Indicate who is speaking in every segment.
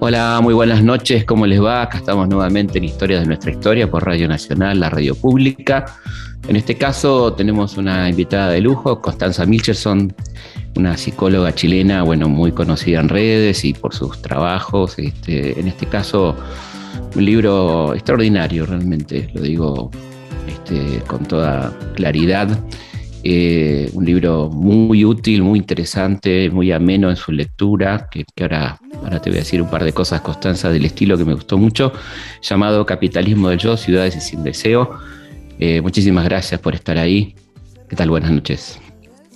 Speaker 1: Hola, muy buenas noches, ¿cómo les va? Acá estamos nuevamente en Historias de nuestra historia por Radio Nacional, la radio pública. En este caso tenemos una invitada de lujo, Constanza Milcherson, una psicóloga chilena, bueno, muy conocida en redes y por sus trabajos. Este, en este caso, un libro extraordinario, realmente, lo digo este, con toda claridad. Eh, un libro muy útil, muy interesante, muy ameno en su lectura, que, ahora, ahora te voy a decir un par de cosas, Constanza, del estilo que me gustó mucho, llamado Capitalismo del Yo, Ciudades y Sin Deseo. Eh, muchísimas gracias por estar ahí. ¿Qué tal? Buenas noches.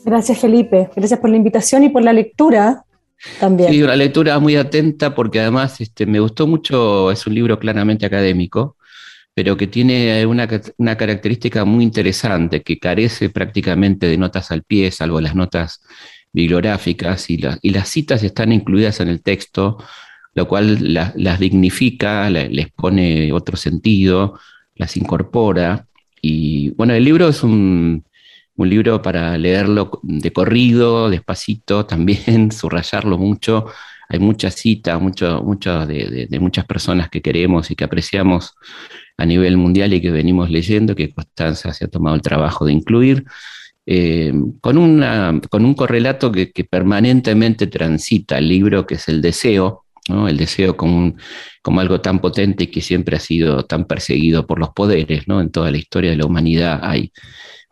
Speaker 2: Gracias, Felipe. Gracias por la invitación y por la lectura también.
Speaker 1: Sí, una lectura muy atenta porque además este, me gustó mucho, es un libro claramente académico, pero que tiene una, característica muy interesante, que carece prácticamente de notas al pie, salvo las notas bibliográficas, y, las citas están incluidas en el texto, lo cual las dignifica, les pone otro sentido, las incorpora. Y bueno, el libro es un, libro para leerlo de corrido, despacito, también subrayarlo mucho. Hay muchas citas, mucho, mucho de, de, muchas personas que queremos y que apreciamos a nivel mundial y que venimos leyendo, que Constanza se ha tomado el trabajo de incluir, eh, con, una, con un correlato que, permanentemente transita el libro, que es el deseo, el deseo como, como, algo tan potente y que siempre ha sido tan perseguido por los poderes. ¿no? En toda la historia de la humanidad hay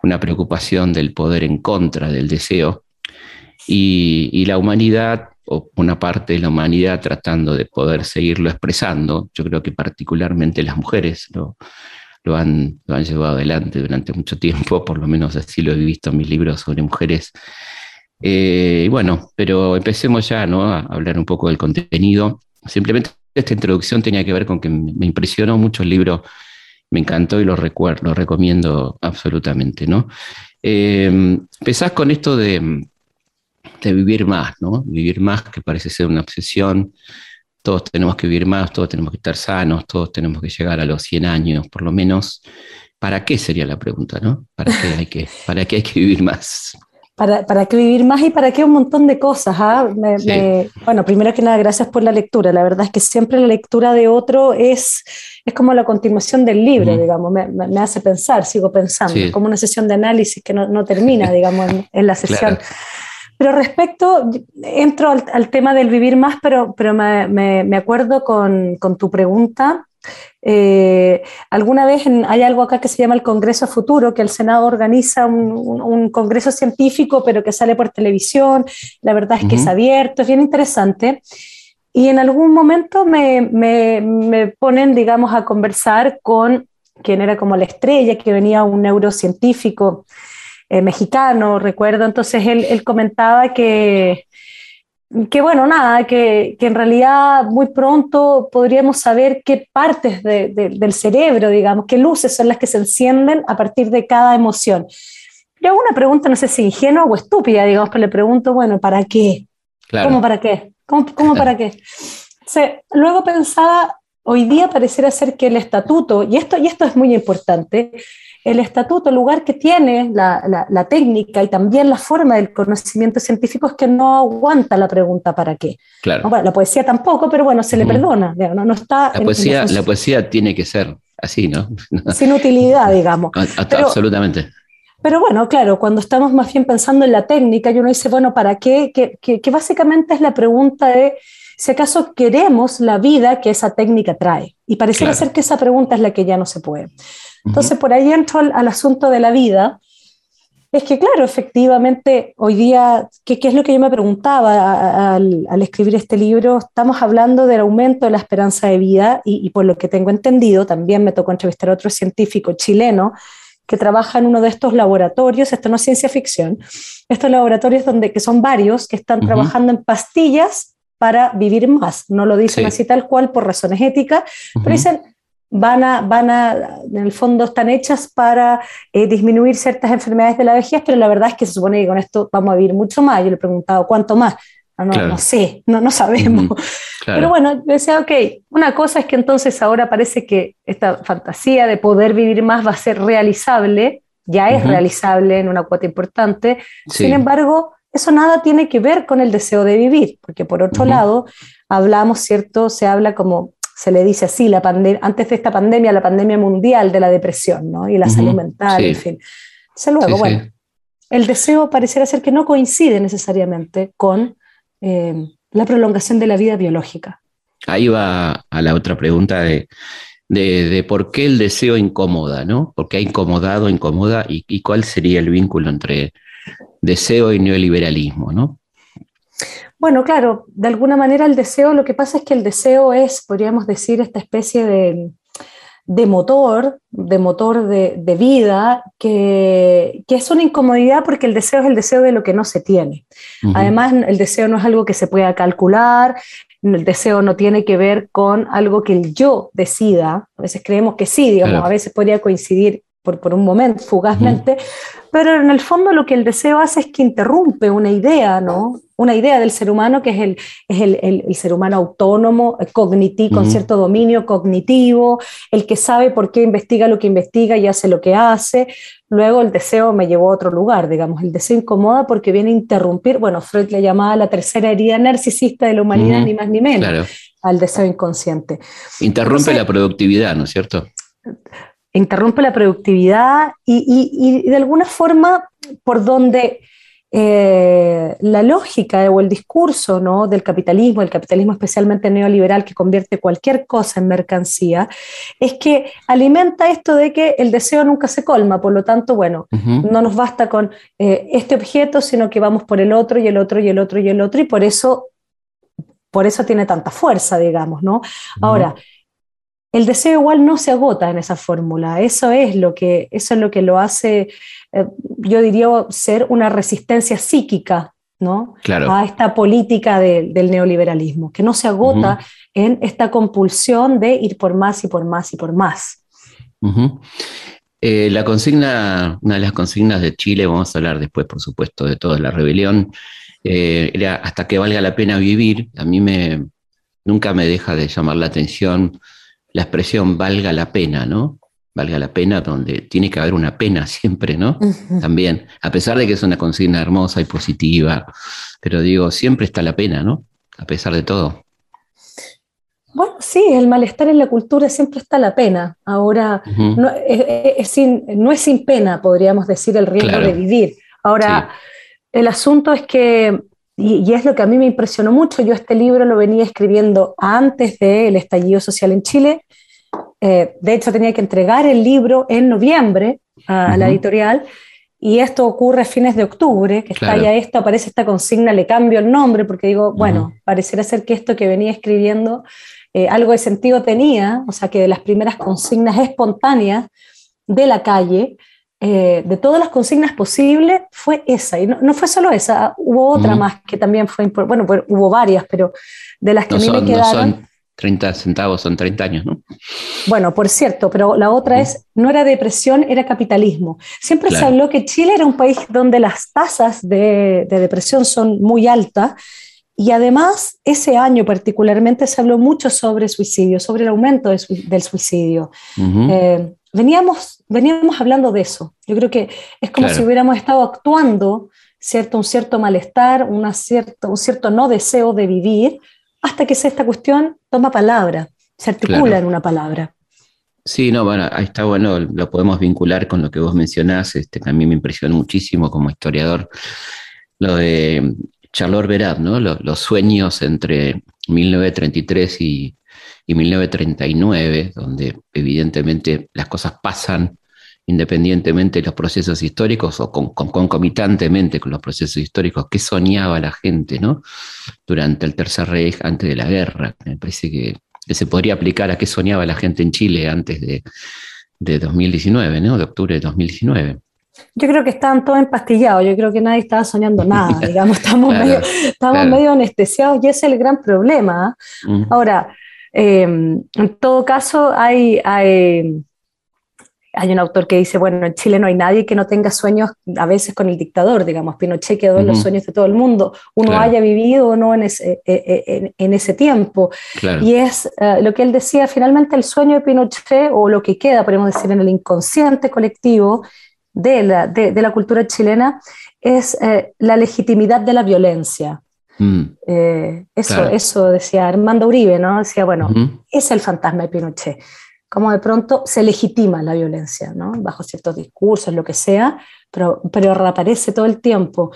Speaker 1: una preocupación del poder en contra del deseo. Y la humanidad o una parte de la humanidad tratando de poder seguirlo expresando. Yo creo que particularmente las mujeres lo, lo, han, lo han llevado adelante durante mucho tiempo, por lo menos así lo he visto en mis libros sobre mujeres. Eh, bueno, pero empecemos ya ¿no? a hablar un poco del contenido. Simplemente esta introducción tenía que ver con que me impresionó mucho el libro, me encantó y lo recomiendo absolutamente. ¿no? Eh, empezás con esto de, de vivir más, ¿no? Vivir más que parece ser una obsesión. Todos tenemos que vivir más, todos tenemos que estar sanos, todos tenemos que llegar a los 100 años, por lo menos. ¿Para qué sería la pregunta, no? ¿Para qué hay que, para qué hay que vivir más?
Speaker 2: ¿Para, ¿Para qué vivir más y para qué un montón de cosas? ¿ah? bueno, primero que nada, gracias por la lectura. La verdad es que siempre la lectura de otro es, es como la continuación del libro, digamos, me, me, hace pensar, sigo pensando, como una sesión de análisis que no, no termina, digamos, en, la sesión. Pero respecto, entro al, tema del vivir más, pero, pero me, me, acuerdo con, con, tu pregunta. Eh, alguna vez hay algo acá que se llama el Congreso Futuro, que el Senado organiza un, un, congreso científico, pero que sale por televisión. La verdad es que es abierto, es bien interesante. Y en algún momento me, me, me ponen, digamos, a conversar con quien era como la estrella, que venía un neurocientífico eh, mexicano, recuerdo, entonces él, comentaba que, que bueno, nada, que, en realidad muy pronto podríamos saber qué partes del cerebro, digamos, qué luces son las que se encienden a partir de cada emoción. Yo hago una pregunta, no sé si ingenua o estúpida, digamos, pero le pregunto, bueno, ¿para qué? ¿Cómo para qué? ¿Cómo, para qué? luego pensaba, hoy día pareciera ser que el estatuto, y esto, y esto es muy importante, el estatuto, el lugar que tiene la, técnica y también la forma del conocimiento científico es que no aguanta la pregunta ¿para qué?
Speaker 1: Claro.
Speaker 2: la poesía tampoco, pero bueno, se le perdona. No, no está
Speaker 1: la, poesía, la poesía tiene que ser así, ¿no?
Speaker 2: Sin utilidad, digamos.
Speaker 1: absolutamente.
Speaker 2: Pero bueno, claro, cuando estamos más bien pensando en la técnica y uno dice, bueno, ¿para qué? Que, que, básicamente es la pregunta de si acaso queremos la vida que esa técnica trae. Y pareciera ser que esa pregunta es la que ya no se puede. Entonces, por ahí entro al, asunto de la vida. Es que, claro, efectivamente, hoy día, ¿qué, es lo que yo me preguntaba al, escribir este libro? Estamos hablando del aumento de la esperanza de vida y, por lo que tengo entendido, también me tocó entrevistar a otro científico chileno que trabaja en uno de estos laboratorios, esto no es ciencia ficción, estos laboratorios donde, que son varios, que están trabajando en pastillas para vivir más. No lo dicen así tal cual por razones éticas, pero dicen, van a, van a, en el fondo están hechas para eh, disminuir ciertas enfermedades de la vejez, pero la verdad es que se supone que con esto vamos a vivir mucho más. Yo le he preguntado, ¿cuánto más? No, no, sé, no, no sabemos. Pero bueno, yo decía, ok, una cosa es que entonces ahora parece que esta fantasía de poder vivir más va a ser realizable, ya es realizable en una cuota importante. Sin embargo, eso nada tiene que ver con el deseo de vivir, porque por otro lado, hablamos, ¿cierto? Se habla como, se le dice así, la antes de esta pandemia, la pandemia mundial de la depresión, ¿no? Y la salud mental, en fin. Entonces, luego, bueno, el deseo pareciera ser que no coincide necesariamente con eh, la prolongación de la vida biológica.
Speaker 1: Ahí va a la otra pregunta de, de, por qué el deseo incomoda, ¿no? ¿Por qué ha incomodado, incomoda y, y cuál sería el vínculo entre deseo y neoliberalismo, ¿no?
Speaker 2: Bueno, claro, de alguna manera el deseo, lo que pasa es que el deseo es, podríamos decir, esta especie de, de motor, de motor de, de vida, que, que, es una incomodidad porque el deseo es el deseo de lo que no se tiene. Además, el deseo no es algo que se pueda calcular, el deseo no tiene que ver con algo que el yo decida. A veces creemos que sí, digamos, a veces podría coincidir por, por un momento, fugazmente, pero en el fondo lo que el deseo hace es que interrumpe una idea, ¿no? Una idea del ser humano que es el, es el, el, ser humano autónomo, eh, cognitivo, con cierto dominio cognitivo, el que sabe por qué investiga lo que investiga y hace lo que hace. Luego el deseo me llevó a otro lugar, digamos, el deseo incomoda porque viene a interrumpir, bueno, Freud le llamaba la tercera herida narcisista de la humanidad, ni más ni menos, al deseo inconsciente.
Speaker 1: Interrumpe la productividad, ¿no es cierto?
Speaker 2: Interrumpe la productividad y, de alguna forma por donde eh, la lógica o el discurso ¿no? del capitalismo, el capitalismo especialmente neoliberal que convierte cualquier cosa en mercancía, es que alimenta esto de que el deseo nunca se colma, por lo tanto, bueno, no nos basta con eh, este objeto, sino que vamos por el otro y el otro y el otro y el otro, y por eso, por eso tiene tanta fuerza, digamos, ¿no? Ahora, el deseo igual no se agota en esa fórmula. Eso es lo que, eso es lo, que lo hace, eh, yo diría, ser una resistencia psíquica ¿no? a esta política del neoliberalismo, que no se agota en esta compulsión de ir por más y por más y por más.
Speaker 1: Eh, la consigna, una de las consignas de Chile, vamos a hablar después, por supuesto, de toda la rebelión, eh, era hasta que valga la pena vivir. A mí me, nunca me deja de llamar la atención la expresión valga la pena, ¿no? Valga la pena, donde tiene que haber una pena siempre, ¿no? También, a pesar de que es una consigna hermosa y positiva, pero digo, siempre está la pena, ¿no? A pesar de todo.
Speaker 2: Bueno, sí, el malestar en la cultura siempre está la pena. Ahora, no, es, sin, no, es, sin, pena, podríamos decir, el riesgo de vivir. Ahora, el asunto es que y, es lo que a mí me impresionó mucho. Yo este libro lo venía escribiendo antes del estallido social en Chile. Eh, de hecho, tenía que entregar el libro en noviembre a, la editorial. Y esto ocurre a fines de octubre, que está ya esto, aparece esta consigna, le cambio el nombre porque digo, bueno, pareciera ser que esto que venía escribiendo eh, algo de sentido tenía, o sea, que de las primeras consignas espontáneas de la calle, eh, de todas las consignas posibles, fue esa. Y no, fue solo esa, hubo otra más que también fue importante. Bueno, hubo varias, pero de las que a mí me quedaron. No son
Speaker 1: 30 centavos, son 30 años, ¿no?
Speaker 2: Bueno, por cierto, pero la otra es, no era depresión, era capitalismo. Siempre se habló que Chile era un país donde las tasas de, depresión son muy altas. Y además, ese año particularmente se habló mucho sobre suicidio, sobre el aumento del suicidio veníamos, veníamos hablando de eso. Yo creo que es como si hubiéramos estado actuando, ¿cierto? Un cierto malestar, una cierto, un cierto no deseo de vivir, hasta que esta cuestión toma palabra, se articula en una palabra.
Speaker 1: Sí, no, bueno, ahí está bueno, lo podemos vincular con lo que vos mencionás, este, mí me impresionó muchísimo como historiador, lo de Charlotte Berat, ¿no? Los, sueños entre 1933 y, y 1939, donde evidentemente las cosas pasan independientemente de los procesos históricos o concomitantemente con los procesos históricos, qué soñaba la gente ¿no? durante el Tercer Reich, antes de la guerra. Me parece que, se podría aplicar a qué soñaba la gente en Chile antes de, de 2019, ¿no? de octubre de 2019.
Speaker 2: Yo creo que estaban todos empastillados, yo creo que nadie estaba soñando nada, digamos, estamos, medio, estamos medio anestesiados y ese es el gran problema. Ahora, Em, en todo caso, hay, hay, hay, un autor que dice, bueno, en Chile no hay nadie que no tenga sueños a veces con el dictador, digamos, Pinochet quedó en los sueños de todo el mundo, uno haya vivido o no en ese, e, e, en, ese tiempo. Y es eh, lo que él decía, finalmente el sueño de Pinochet, o lo que queda, podemos decir, en el inconsciente colectivo, de la, de, la cultura chilena es eh, la legitimidad de la violencia. Mm. Eh, eso, eso decía Armando Uribe, ¿no? Decía, bueno, es el fantasma de Pinochet. Como de pronto se legitima la violencia, ¿no? Bajo ciertos discursos, lo que sea, pero, pero reaparece todo el tiempo.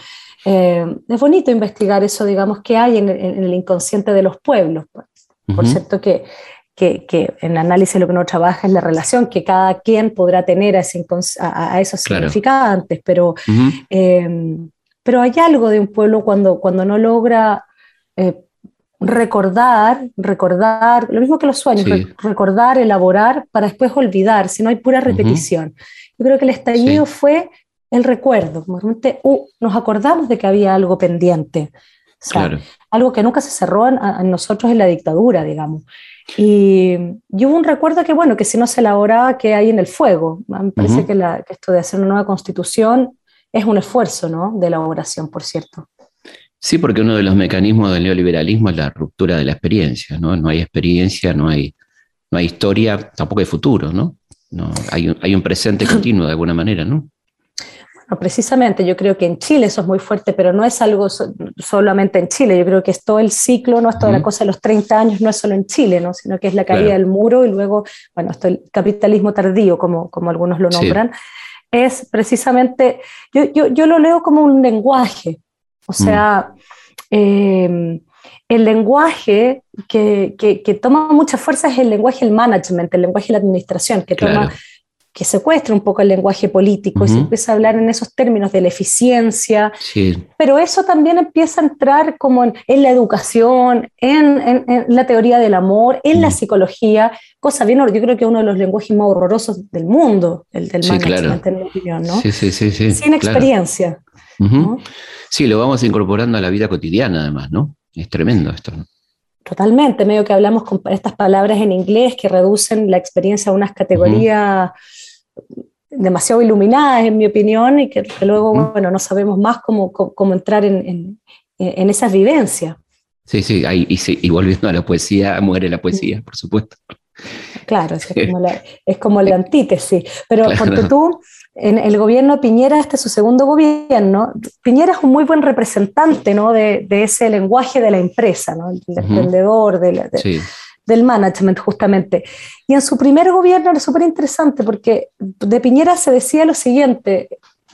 Speaker 2: Eh, es bonito investigar eso, digamos, que hay en, el inconsciente de los pueblos. Pues. Por cierto que que, que, en análisis lo que uno trabaja es la relación que cada quien podrá tener a, a, esos significantes, pero, em, pero hay algo de un pueblo cuando, cuando no logra eh, recordar, recordar, lo mismo que los sueños, recordar, elaborar para después olvidar, si no hay pura repetición. Yo creo que el estallido fue el recuerdo, realmente uh, nos acordamos de que había algo pendiente, algo que nunca se cerró en, nosotros en la dictadura, digamos. Y, hubo un recuerdo que, bueno, que si no se elaboraba, que hay en el fuego. Me parece que, la, que, esto de hacer una nueva constitución es un esfuerzo, ¿no? De elaboración, por cierto.
Speaker 1: Sí, porque uno de los mecanismos del neoliberalismo es la ruptura de la experiencia, ¿no? No hay experiencia, no hay, no hay historia, tampoco hay futuro, ¿no? no hay, un, hay un presente continuo de alguna manera, ¿no?
Speaker 2: Precisamente, yo creo que en Chile eso es muy fuerte, pero no es algo solamente en Chile, yo creo que es todo el ciclo, no es toda la cosa de los 30 años, no es solo en Chile, ¿no? sino que es la caída del muro y luego, bueno, esto el capitalismo tardío, como, como algunos lo nombran, es precisamente, yo, yo, yo, lo leo como un lenguaje, o sea, em, el lenguaje que, que, que, toma mucha fuerza es el lenguaje del management, el lenguaje de la administración, que toma que secuestra un poco el lenguaje político y se empieza a hablar en esos términos de la eficiencia, pero eso también empieza a entrar como en, la educación, en, la teoría del amor, en la psicología, cosa bien, yo creo que uno de los lenguajes más horrorosos del mundo, el del management, en mi opinión, ¿no?
Speaker 1: Sí, sí, sí,
Speaker 2: Sin experiencia.
Speaker 1: Sí, lo vamos incorporando a la vida cotidiana además, ¿no? Es tremendo esto, ¿no?
Speaker 2: Totalmente, medio que hablamos con estas palabras en inglés que reducen la experiencia a unas categorías demasiado iluminadas, en mi opinión, y que, luego, bueno, no sabemos más cómo, cómo, entrar en, en, esas vivencias.
Speaker 1: Sí, sí, ahí, y, volviendo a la poesía, muere la poesía, por supuesto.
Speaker 2: Claro, es como la, es como la antítesis. Pero porque tú, en el gobierno de Piñera, este es su segundo gobierno, Piñera es un muy buen representante ¿no? de, de ese lenguaje de la empresa, ¿no? del emprendedor, de, sí del management justamente. Y en su primer gobierno era súper interesante porque de Piñera se decía lo siguiente,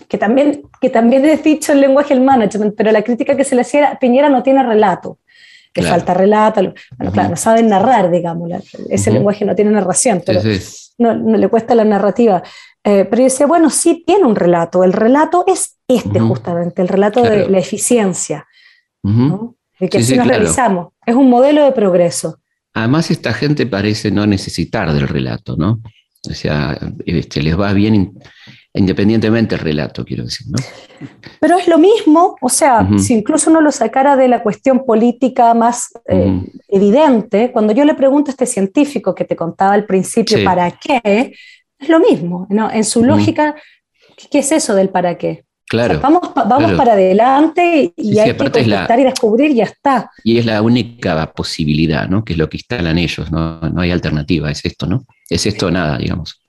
Speaker 2: que también, que también es dicho el lenguaje del management, pero la crítica que se le hacía era, Piñera no tiene relato, le falta relato, bueno, claro, no saben narrar, digamos, ese lenguaje no tiene narración, pero No, le cuesta la narrativa. Eh, pero yo decía, bueno, sí tiene un relato, el relato es este justamente, el relato de la eficiencia, de que así nos realizamos, es un modelo de progreso.
Speaker 1: Además, esta gente parece no necesitar del relato, ¿no? O sea, este, les va bien independientemente del relato, quiero decir, ¿no?
Speaker 2: Pero es lo mismo, o sea, si incluso uno lo sacara de la cuestión política más eh, evidente, cuando yo le pregunto a este científico que te contaba al principio, ¿para qué? Es lo mismo, ¿no? En su lógica, ¿qué es eso del para qué? Vamos vamos para adelante y hay que conquistar y descubrir y ya está.
Speaker 1: Y es la única posibilidad, ¿no? Que es lo que instalan ellos, ¿no? No hay alternativa, es esto, ¿no? Es esto o nada, digamos.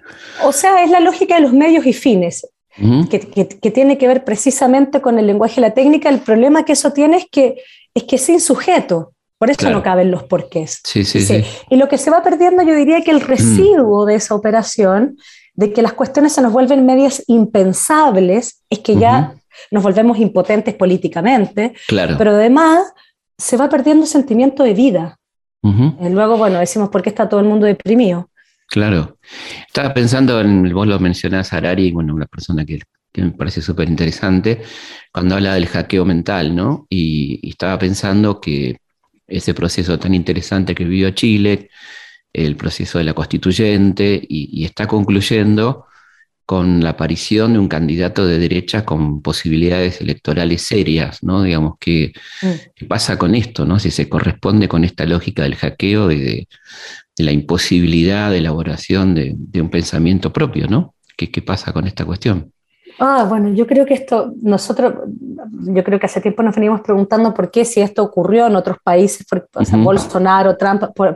Speaker 2: O sea, es la lógica de los medios y fines, que, que, tiene que ver precisamente con el lenguaje y la técnica. El problema que eso tiene es que es que sin sujeto. Por eso no caben los porqués.
Speaker 1: Sí, sí, sí,
Speaker 2: Y lo que se va perdiendo, yo diría que el residuo de esa operación de que las cuestiones se nos vuelven medias impensables, es que ya nos volvemos impotentes políticamente,
Speaker 1: claro.
Speaker 2: pero además se va perdiendo sentimiento de vida. Y luego, bueno, decimos, ¿por qué está todo el mundo deprimido?
Speaker 1: Claro. Estaba pensando en, vos lo mencionás, Arari, bueno, una persona que, me parece súper interesante, cuando habla del hackeo mental, ¿no? y, estaba pensando que ese proceso tan interesante que vivió Chile, el proceso de la constituyente y, está concluyendo con la aparición de un candidato de derecha con posibilidades electorales serias, ¿no? Digamos, ¿qué, mm. ¿qué pasa con esto, no? Si se corresponde con esta lógica del hackeo y de, la imposibilidad de elaboración de, un pensamiento propio, ¿no? ¿Qué, ¿Qué pasa con esta cuestión?
Speaker 2: Ah, bueno, yo creo que esto, nosotros, yo creo que hace tiempo nos venimos preguntando por qué si esto ocurrió en otros países, por, o sea, Bolsonaro, Trump, por,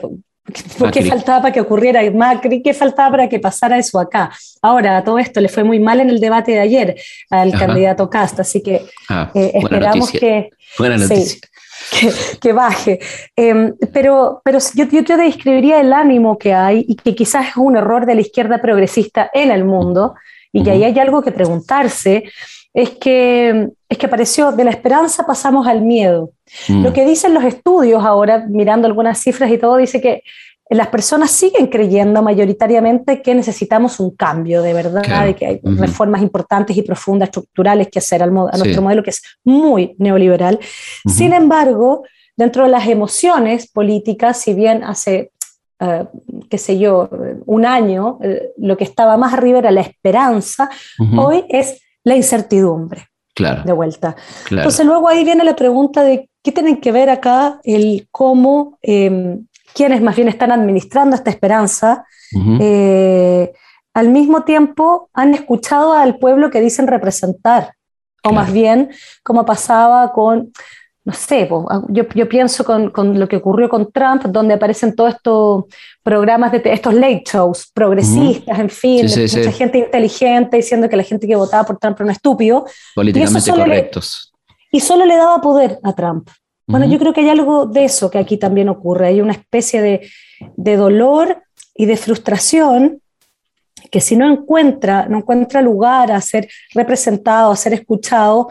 Speaker 2: ¿Qué faltaba para que ocurriera Macri? ¿Qué faltaba para que pasara eso acá? Ahora, a todo esto le fue muy mal en el debate de ayer al candidato Casta, así que ah, eh, esperamos que, que, baje. Em, pero pero yo, yo te describiría el ánimo que hay y que quizás es un error de la izquierda progresista en el mundo y que ahí hay algo que preguntarse es que, es que apareció de la esperanza pasamos al miedo. Mm. Lo que dicen los estudios ahora, mirando algunas cifras y todo, dice que las personas siguen creyendo mayoritariamente que necesitamos un cambio de verdad, de que hay reformas importantes y profundas, estructurales que hacer a nuestro modelo que es muy neoliberal. Sin embargo, dentro de las emociones políticas, si bien hace, eh, qué sé yo, un año, eh, lo que estaba más arriba era la esperanza, hoy es la incertidumbre.
Speaker 1: Claro.
Speaker 2: De vuelta. Entonces luego ahí viene la pregunta de qué tienen que ver acá el cómo, eh, quienes más bien están administrando esta esperanza, eh, al mismo tiempo han escuchado al pueblo que dicen representar, o más bien como pasaba con no sé, yo, yo pienso con, con, lo que ocurrió con Trump, donde aparecen todos estos programas de estos late shows progresistas, en fin, mucha gente inteligente diciendo que la gente que votaba por Trump era un estúpido.
Speaker 1: Políticamente correctos.
Speaker 2: y solo le daba poder a Trump. Bueno, yo creo que hay algo de eso que aquí también ocurre. Hay una especie de, de dolor y de frustración que si no encuentra, no encuentra lugar a ser representado, a ser escuchado,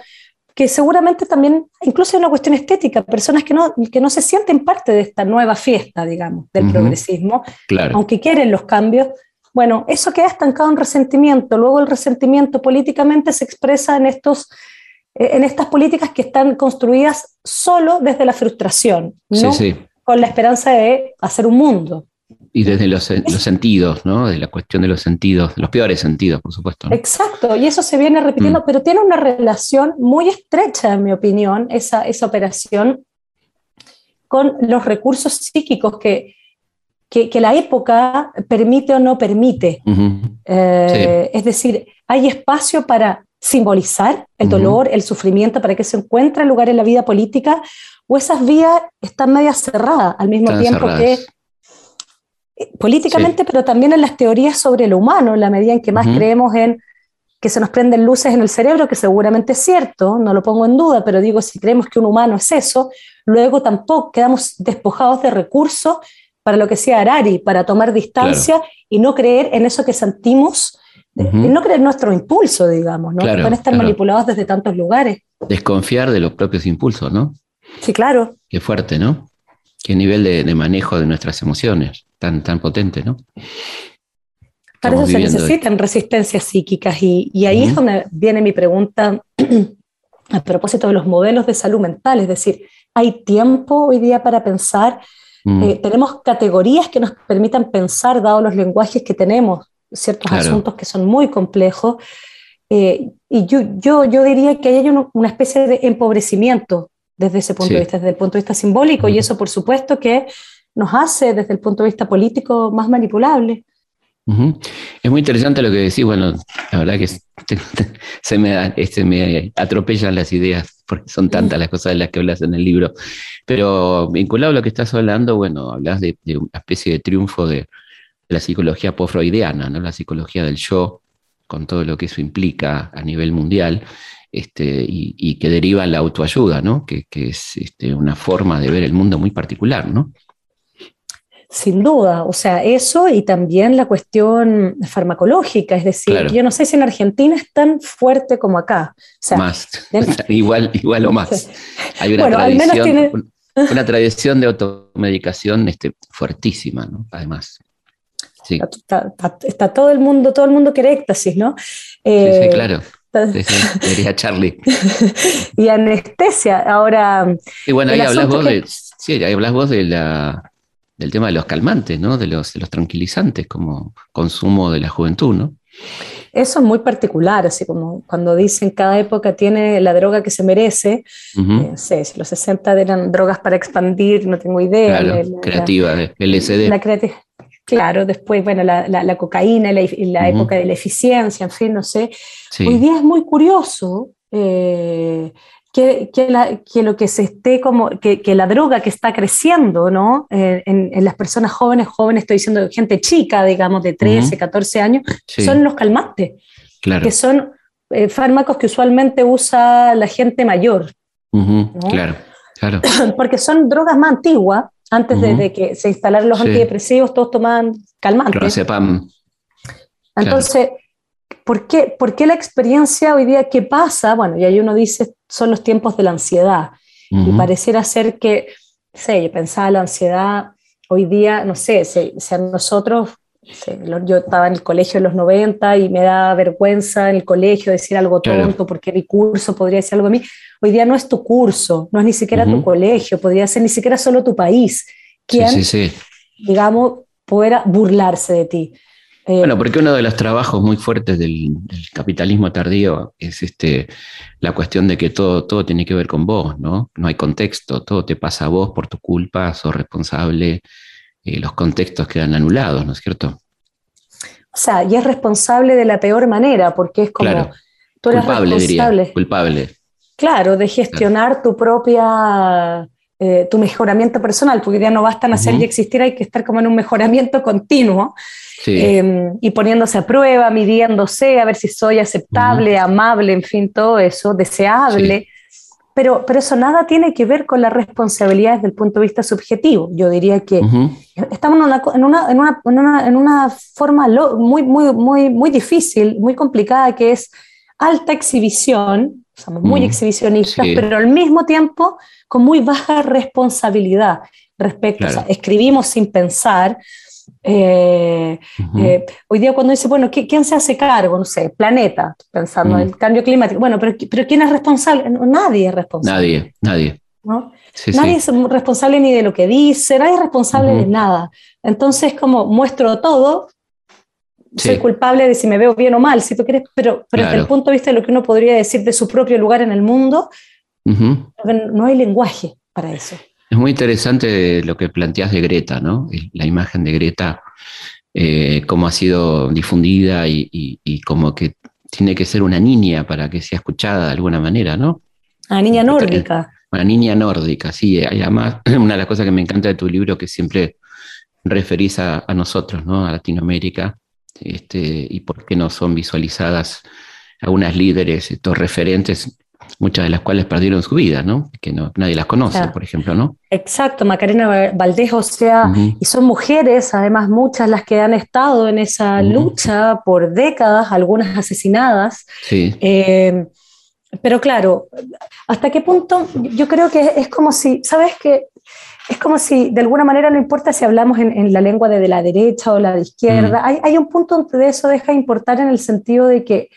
Speaker 2: que seguramente también, incluso es una cuestión estética, personas que no, que no se sienten parte de esta nueva fiesta, digamos, del progresismo, aunque quieren los cambios, bueno, eso queda estancado en resentimiento. Luego el resentimiento políticamente se expresa en, estos, eh, en estas políticas que están construidas solo desde la frustración, no con la esperanza de hacer un mundo.
Speaker 1: Y desde los, sentidos, ¿no? De la cuestión de los sentidos, los peores sentidos, por supuesto.
Speaker 2: Exacto, y eso se viene repitiendo, mm. pero tiene una relación muy estrecha, en mi opinión, esa, esa operación con los recursos psíquicos que, que, la época permite o no permite. Eh, es decir, hay espacio para simbolizar el dolor, el sufrimiento, para que se encuentre lugar en la vida política, o esas vías están media cerradas al mismo tiempo que políticamente, pero también en las teorías sobre lo humano, en la medida en que más creemos en que se nos prenden luces en el cerebro, que seguramente es cierto, no lo pongo en duda, pero digo, si creemos que un humano es eso, luego tampoco quedamos despojados de recursos para lo que sea Arari, para tomar distancia y no creer en eso que sentimos, y no creer en nuestro impulso, digamos, ¿no? que pueden estar manipulados desde tantos lugares.
Speaker 1: Desconfiar de los propios impulsos, ¿no?
Speaker 2: Sí, claro.
Speaker 1: Qué fuerte, ¿no? Qué nivel de manejo de nuestras emociones tan, tan potente, ¿no?
Speaker 2: Para eso se necesitan resistencias psíquicas y, ahí es donde viene mi pregunta a propósito de los modelos de salud mental, es decir, ¿hay tiempo hoy día para pensar? Mm. Eh, ¿Tenemos categorías que nos permitan pensar, dado los lenguajes que tenemos, ciertos asuntos que son muy complejos? Eh, y yo, yo, yo diría que hay una especie de empobrecimiento desde ese punto de vista, desde el punto de vista simbólico, y eso por supuesto que nos hace desde el punto de vista político más manipulable.
Speaker 1: Es muy interesante lo que decís, bueno, la verdad que se me, este, me atropellan las ideas porque son tantas las cosas de las que hablas en el libro, pero vinculado a lo que estás hablando, bueno, hablas de, una especie de triunfo de, la psicología post-freudiana, ¿no? la psicología del yo, con todo lo que eso implica a nivel mundial, este, y, que deriva la autoayuda, ¿no? que, que es este, una forma de ver el mundo muy particular, ¿no?
Speaker 2: Sin duda, o sea, eso y también la cuestión farmacológica, es decir, yo no sé si en Argentina es tan fuerte como acá.
Speaker 1: más, igual, igual o más. Hay una, tradición, una tradición de automedicación este, fuertísima, ¿no? Además.
Speaker 2: Sí. Está, todo el mundo, todo el mundo quiere éxtasis, ¿no?
Speaker 1: sí, eh, claro. Sí, Charlie.
Speaker 2: y anestesia, ahora...
Speaker 1: Y bueno, ahí hablas vos de... Sí, ahí hablas vos de la del tema de los calmantes, ¿no? De los, de los tranquilizantes como consumo de la juventud, ¿no?
Speaker 2: Eso es muy particular, así como cuando dicen cada época tiene la droga que se merece. no eh, sé, si los 60 eran drogas para expandir, no tengo idea.
Speaker 1: Claro, creativa, LSD. La
Speaker 2: claro, después, bueno, la, la, cocaína, la, la época de la eficiencia, en fin, no sé. Hoy día es muy curioso eh, que, que, lo que se esté como, que, que, la droga que está creciendo, ¿no? Eh, en, en, las personas jóvenes, jóvenes, estoy diciendo gente chica, digamos, de 13, 14 años, son los calmantes, claro. que son eh, fármacos que usualmente usa la gente mayor.
Speaker 1: Claro, claro.
Speaker 2: Porque son drogas más antiguas, antes de, que se instalaran los antidepresivos, todos tomaban calmantes. Entonces, ¿por, qué, ¿por qué la experiencia hoy día qué pasa? Bueno, y ahí uno dice, son los tiempos de la ansiedad. Y pareciera ser que, no sé, yo pensaba la ansiedad hoy día, no sé, si, a nosotros yo estaba en el colegio en los 90 y me da vergüenza en el colegio decir algo tonto porque mi curso podría ser algo a mí. Hoy día no es tu curso, no es ni siquiera tu colegio, podría ser ni siquiera solo tu país. ¿Quién, sí, sí, digamos, pudiera burlarse de ti?
Speaker 1: Eh, bueno, porque uno de los trabajos muy fuertes del, capitalismo tardío es este, la cuestión de que todo, todo tiene que ver con vos, ¿no? No hay contexto, todo te pasa a vos por tu culpa, sos responsable, eh, los contextos quedan anulados, ¿no es cierto?
Speaker 2: O sea, y es responsable de la peor manera, porque es como...
Speaker 1: Claro. Tú eres culpable, responsable, diría, culpable.
Speaker 2: Claro, de gestionar tu propia eh, tu mejoramiento personal, porque ya no basta nacer y existir, hay que estar como en un mejoramiento continuo em, y poniéndose a prueba, midiéndose, a ver si soy aceptable, amable, en fin, todo eso, deseable. Pero, pero eso nada tiene que ver con la responsabilidad desde el punto de vista subjetivo. Yo diría que estamos en una, en, una, en, una, en, una, forma muy, muy, muy, muy difícil, muy complicada, que es alta exhibición, somos muy exhibicionistas, pero al mismo tiempo con muy baja responsabilidad respecto, a escribimos sin pensar. Eh, eh, hoy día cuando dice, bueno, ¿quién se hace cargo? No sé, planeta, pensando en el cambio climático. Bueno, pero, pero ¿quién es responsable? Nadie es responsable.
Speaker 1: Nadie, nadie.
Speaker 2: nadie es responsable ni de lo que dice, nadie es responsable de nada. Entonces, como muestro todo, soy culpable de si me veo bien o mal, si tú quieres, pero, pero desde el punto de vista de lo que uno podría decir de su propio lugar en el mundo, no hay lenguaje para eso.
Speaker 1: Es muy interesante lo que planteas de Greta, ¿no? La imagen de Greta, eh, cómo ha sido difundida y, como que tiene que ser una niña para que sea escuchada de alguna manera, ¿no?
Speaker 2: Una niña nórdica.
Speaker 1: Una niña nórdica, sí. además, una de las cosas que me encanta de tu libro que siempre referís a, nosotros, ¿no? A Latinoamérica, este, y por qué no son visualizadas algunas líderes, estos referentes muchas de las cuales perdieron su vida, ¿no? Que no, nadie las conoce, por ejemplo, ¿no?
Speaker 2: Exacto, Macarena Valdés, o sea, y son mujeres, además muchas las que han estado en esa lucha por décadas, algunas asesinadas.
Speaker 1: Sí.
Speaker 2: Eh, pero claro, ¿hasta qué punto? Yo creo que es como si, ¿sabes qué? Es como si de alguna manera no importa si hablamos en, la lengua de, la derecha o la de izquierda, hay, hay un punto donde eso deja de importar en el sentido de que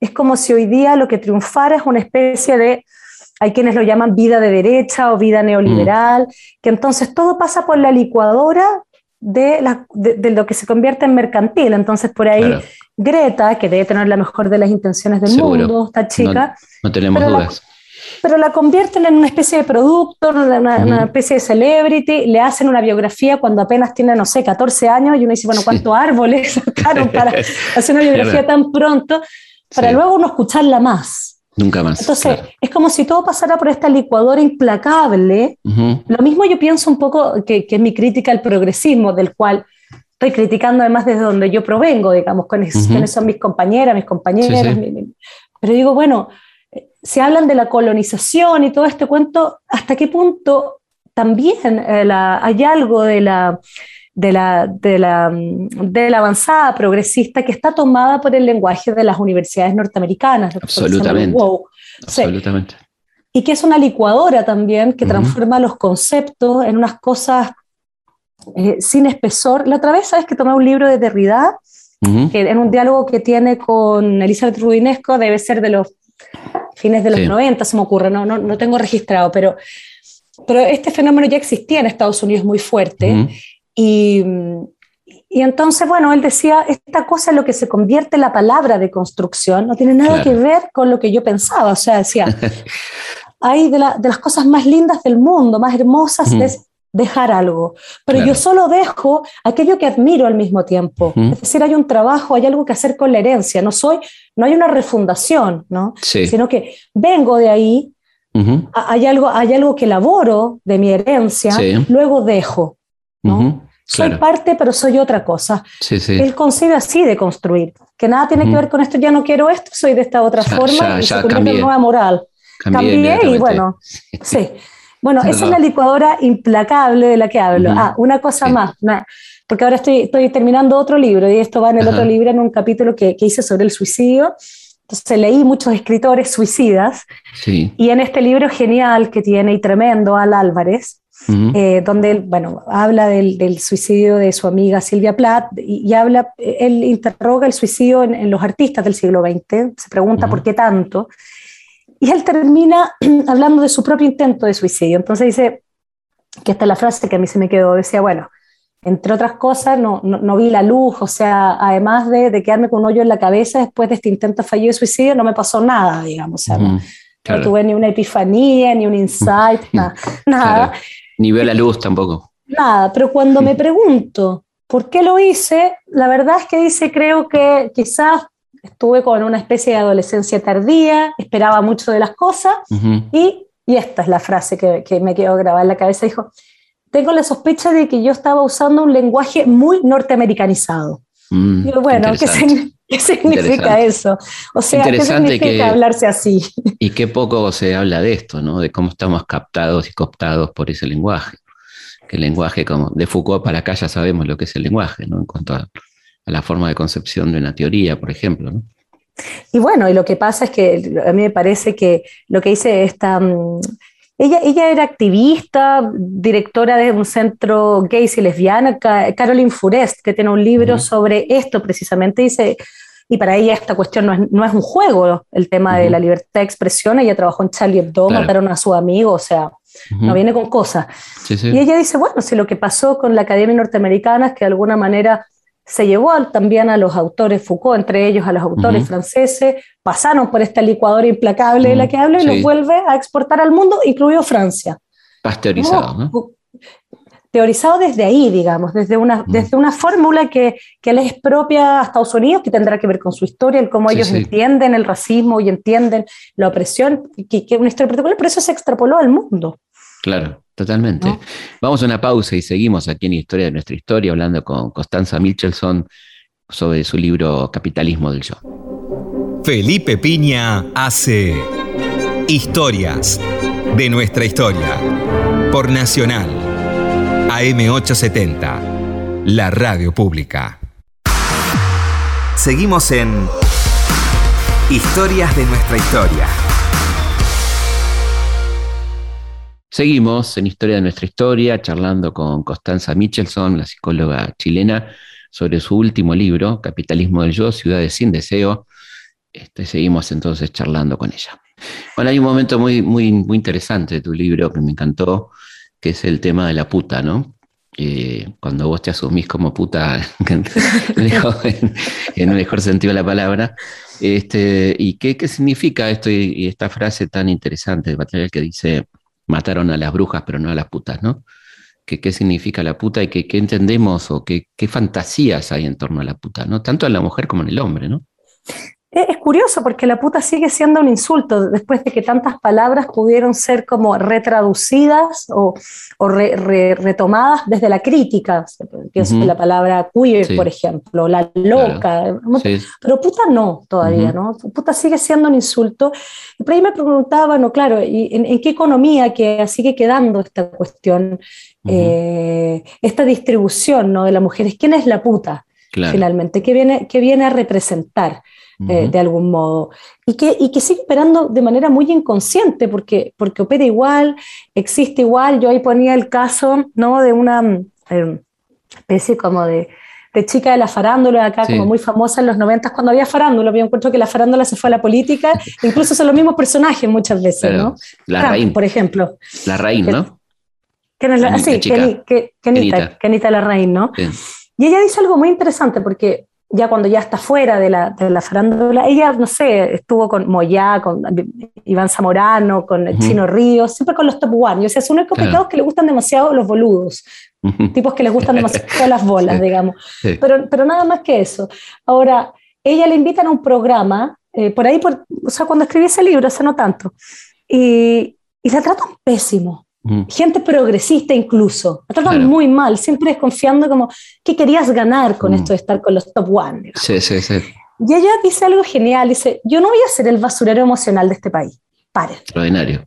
Speaker 2: es como si hoy día lo que triunfara es una especie de, hay quienes lo llaman vida de derecha o vida neoliberal, mm. que entonces todo pasa por la licuadora de, lo que se convierte en mercantil. Entonces por ahí Greta, que debe tener la mejor de las intenciones del mundo, esta chica.
Speaker 1: No, tenemos dudas.
Speaker 2: Pero la convierten en una especie de producto, una, especie de celebrity, le hacen una biografía cuando apenas tiene, no sé, 14 años y uno dice, bueno, ¿cuántos árboles sacaron para hacer una biografía tan pronto? para luego uno escucharla más.
Speaker 1: Nunca más.
Speaker 2: Entonces, es como si todo pasara por esta licuadora implacable. Lo mismo yo pienso un poco que, que, es mi crítica al progresismo, del cual estoy criticando además desde donde yo provengo, digamos, con quiénes son mis compañeras, mis compañeras. pero digo, bueno, se hablan de la colonización y todo este cuento, ¿hasta qué punto también eh, hay algo de la de la, de, la, de la avanzada progresista que está tomada por el lenguaje de las universidades norteamericanas.
Speaker 1: Absolutamente. Absolutamente.
Speaker 2: Y que es una licuadora también que transforma los conceptos en unas cosas eh, sin espesor. La otra vez, ¿sabes que tomé un libro de Derrida? que en un diálogo que tiene con Elizabeth Rubinesco, debe ser de los fines de los 90, se me ocurre, no, no, no, tengo registrado, pero, pero este fenómeno ya existía en Estados Unidos muy fuerte. Y, y entonces, bueno, él decía, esta cosa lo que se convierte en la palabra de construcción, no tiene nada que ver con lo que yo pensaba. O sea, decía, hay de, de, las cosas más lindas del mundo, más hermosas, es dejar algo. Pero yo solo dejo aquello que admiro al mismo tiempo. Es decir, hay un trabajo, hay algo que hacer con la herencia. No soy, no hay una refundación, ¿no? Sino que vengo de ahí, hay, algo, hay algo que elaboro de mi herencia, luego dejo. ¿no? Soy parte, pero soy otra cosa. Él concibe así de construir, que nada tiene que ver con esto, ya no quiero esto, soy de esta otra forma, y se convierte en nueva moral. Cambié, y bueno, sí. Bueno, esa es la licuadora implacable de la que hablo. Ah, una cosa más, porque ahora estoy, estoy terminando otro libro y esto va en el otro libro, en un capítulo que, que hice sobre el suicidio. Entonces leí muchos escritores suicidas y en este libro genial que tiene y tremendo Al Álvarez, eh, donde él, bueno, habla del, del, suicidio de su amiga Silvia Plath y, habla, él interroga el suicidio en, los artistas del siglo XX, se pregunta por qué tanto, y él termina hablando de su propio intento de suicidio. Entonces dice, que esta es la frase que a mí se me quedó, decía, bueno, entre otras cosas, no, no, vi la luz, o sea, además de, de, quedarme con un hoyo en la cabeza después de este intento fallido de suicidio, no me pasó nada, digamos, o sea, no, tuve ni una epifanía, ni un insight, nada. nada.
Speaker 1: Ni veo la luz tampoco.
Speaker 2: Nada, pero cuando me pregunto por qué lo hice, la verdad es que dice, creo que quizás estuve con una especie de adolescencia tardía, esperaba mucho de las cosas y, y, esta es la frase que, que, me quedó grabada en la cabeza, dijo, tengo la sospecha de que yo estaba usando un lenguaje muy norteamericanizado. Mm, bueno, ¿qué, significa eso? O sea, ¿qué significa hablarse así?
Speaker 1: Y qué poco se habla de esto, ¿no? De cómo estamos captados y cooptados por ese lenguaje. Que el lenguaje, como de Foucault para acá ya sabemos lo que es el lenguaje, ¿no? En cuanto a, la forma de concepción de una teoría, por ejemplo, ¿no?
Speaker 2: Y bueno, y lo que pasa es que a mí me parece que lo que dice esta, mm, ella, ella era activista, directora de un centro gay y lesbiana, Caroline Furest, que tiene un libro sobre esto precisamente. Dice, y para ella esta cuestión no es, no es un juego, el tema de la libertad de expresión. Ella trabajó en Charlie Hebdo, mataron a su amigo, o sea, no viene con cosas. Y ella dice, bueno, si lo que pasó con la Academia Norteamericana es que de alguna manera se llevó también a los autores Foucault, entre ellos a los autores franceses, pasaron por esta licuadora implacable de la que hablo y los vuelve a exportar al mundo, incluido Francia.
Speaker 1: Pasteurizado, ¿no?
Speaker 2: Teorizado desde ahí, digamos, desde una, desde una fórmula que, que les es propia a Estados Unidos, que tendrá que ver con su historia, en cómo ellos entienden el racismo y entienden la opresión, que es una historia particular, pero eso se extrapoló al mundo.
Speaker 1: Claro. Totalmente. Vamos a una pausa y seguimos aquí en Historia de nuestra historia hablando con Constanza Michelson sobre su libro Capitalismo del Yo.
Speaker 3: Felipe Piña hace Historias de nuestra historia por Nacional AM870, la radio pública. Seguimos en Historias de nuestra historia.
Speaker 1: Seguimos en Historia de nuestra historia, charlando con Constanza Michelson, la psicóloga chilena, sobre su último libro, Capitalismo del Yo, Ciudades sin Deseo. Este, seguimos entonces charlando con ella. Bueno, hay un momento muy, muy, muy interesante de tu libro que me encantó, que es el tema de la puta, ¿no? Eh, cuando vos te asumís como puta, en, el mejor sentido de la palabra, este, ¿y qué, qué significa esto y, y, esta frase tan interesante de material que dice, mataron a las brujas, pero no a las putas, ¿no? ¿Qué, significa la puta y qué, entendemos o qué, fantasías hay en torno a la puta, ¿no? Tanto en la mujer como en el hombre, ¿no?
Speaker 2: Es curioso porque la puta sigue siendo un insulto después de que tantas palabras pudieron ser como retraducidas o, o retomadas desde la crítica, que es la palabra queer, por ejemplo, la loca, pero puta no todavía, ¿no? Puta sigue siendo un insulto. Y por ahí me preguntaba, no, claro, ¿y en, qué economía que sigue quedando esta cuestión, eh, esta distribución ¿no? de las mujeres? ¿Quién es la puta? Finalmente, ¿qué viene, qué viene a representar? Eh, de algún modo, y que, y que sigue operando de manera muy inconsciente, porque, porque opera igual, existe igual. Yo ahí ponía el caso ¿no? de una eh, especie como de, de, chica de la farándula, acá como muy famosa en los 90 cuando había farándula. Yo encuentro que la farándula se fue a la política, incluso son los mismos personajes muchas veces, ¿no?
Speaker 1: La Raín.
Speaker 2: Por ejemplo.
Speaker 1: La Raín, ¿no?
Speaker 2: Que, la, sí, Kenita, Kenita Larraín, ¿no? Y ella dice algo muy interesante porque ya cuando ya está fuera de la, de la farándula, ella, no sé, estuvo con Moyá, con Iván Zamorano, con el Chino Ríos, siempre con los top one. O sea, son únicos claro. que le gustan demasiado los boludos, tipos que les gustan demasiado las bolas, digamos. Pero, pero nada más que eso. Ahora, ella le invitan a un programa, eh, por ahí, por, o sea, cuando escribí ese libro, hace no tanto, y, y la tratan pésimo. Gente progresista incluso, la tratan muy mal, siempre desconfiando como, ¿qué querías ganar con esto de estar con los top one?
Speaker 1: Sí, sí, sí.
Speaker 2: Y ella dice algo genial, dice, yo no voy a ser el basurero emocional de este país, paren.
Speaker 1: Extraordinario.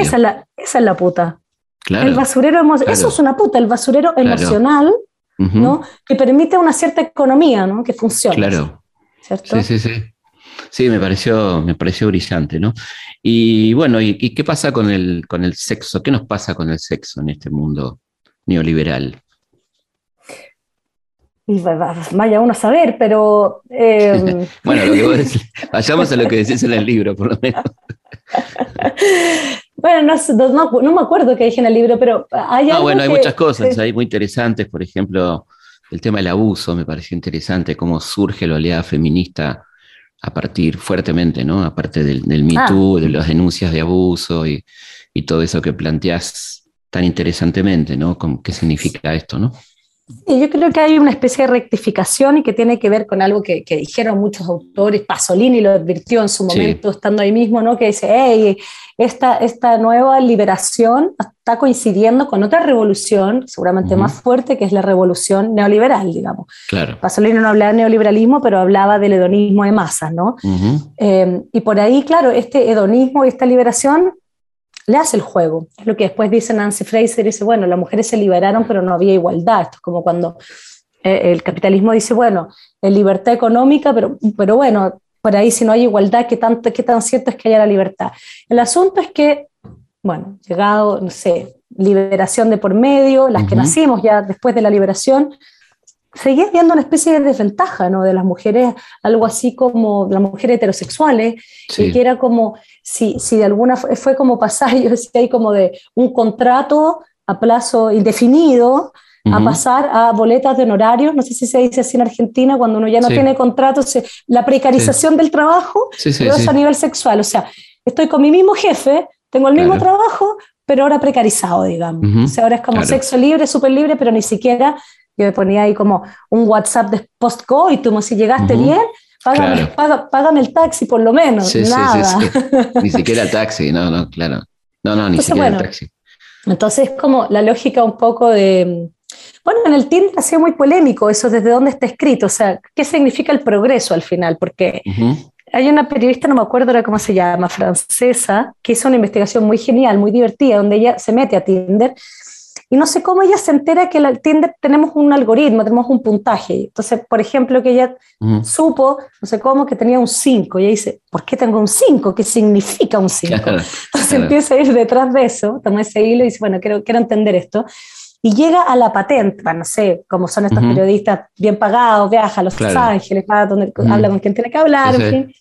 Speaker 2: esa, es la, esa es la puta. El basurero emocional, eso es una puta, el basurero emocional, ¿no? Que permite una cierta economía, ¿no? Que funcione.
Speaker 1: Claro. ¿Cierto? Sí, sí, sí. Sí, me pareció, me pareció brillante, ¿no? Y bueno, ¿y, qué pasa con el, con el sexo? ¿Qué nos pasa con el sexo en este mundo neoliberal?
Speaker 2: vaya uno a saber, pero...
Speaker 1: Em, bueno, lo que vos decís, vayamos a lo que decís en el libro, por lo menos.
Speaker 2: bueno, no, no, me acuerdo qué dije en el libro, pero hay
Speaker 1: ah, bueno, hay muchas cosas hay muy interesantes, por ejemplo, el tema del abuso me pareció interesante, cómo surge la oleada feminista a partir fuertemente, ¿no? Aparte del, del Me ah. de las denuncias de abuso y, y, todo eso que planteas tan interesantemente, ¿no? ¿Qué significa esto, no?
Speaker 2: Sí, yo creo que hay una especie de rectificación y que tiene que ver con algo que, que dijeron muchos autores, Pasolini lo advirtió en su momento, estando ahí mismo, ¿no? Que dice, hey, esta, esta nueva liberación está coincidiendo con otra revolución, seguramente más fuerte, que es la revolución neoliberal, digamos.
Speaker 1: Claro.
Speaker 2: Pasolini no hablaba de neoliberalismo, pero hablaba del hedonismo de masas, ¿no? Eh, y por ahí, claro, este hedonismo y esta liberación le hace el juego. Es lo que después dice Nancy Fraser, dice, bueno, las mujeres se liberaron, pero no había igualdad. Esto es como cuando eh, el capitalismo dice, bueno, es libertad económica, pero, pero bueno, por ahí si no hay igualdad, ¿qué, tanto, ¿qué tan cierto es que haya la libertad? El asunto es que, bueno, llegado, no sé, liberación de por medio, las que nacimos ya después de la liberación, seguía viendo una especie de desventaja ¿no? de las mujeres, algo así como las mujeres heterosexuales, y que era como, si, si de alguna fue como pasar, yo decía ahí como de un contrato a plazo indefinido, a pasar a boletas de honorarios, no sé si se dice así en Argentina, cuando uno ya no tiene contrato, la precarización del trabajo, pero es a nivel sexual, o sea, estoy con mi mismo jefe, tengo el mismo trabajo, pero ahora precarizado, digamos. O sea, ahora es como sexo libre, súper libre, pero ni siquiera yo me ponía ahí como un WhatsApp de post-coitum, si llegaste bien, págame, el taxi por lo menos. nada.
Speaker 1: ni siquiera el taxi, no, no, claro. No, no, ni siquiera el taxi.
Speaker 2: Entonces, como la lógica un poco de. Bueno, en el Tinder ha sido muy polémico eso, desde dónde está escrito, o sea, ¿qué significa el progreso al final? Porque hay una periodista, no me acuerdo ahora cómo se llama, francesa, que hizo una investigación muy genial, muy divertida, donde ella se mete a Tinder y no sé cómo ella se entera que el Tinder tenemos un algoritmo, tenemos un puntaje. Entonces, por ejemplo, que ella supo, no sé cómo, que tenía un 5. Y ella dice, ¿por qué tengo un 5? ¿Qué significa un 5? Entonces empieza a ir detrás de eso, toma ese hilo y dice, bueno, quiero, quiero entender esto. Y llega a la patente, no sé cómo son estos periodistas bien pagados, viaja a Los Ángeles, va donde habla con quien tiene que hablar, en fin.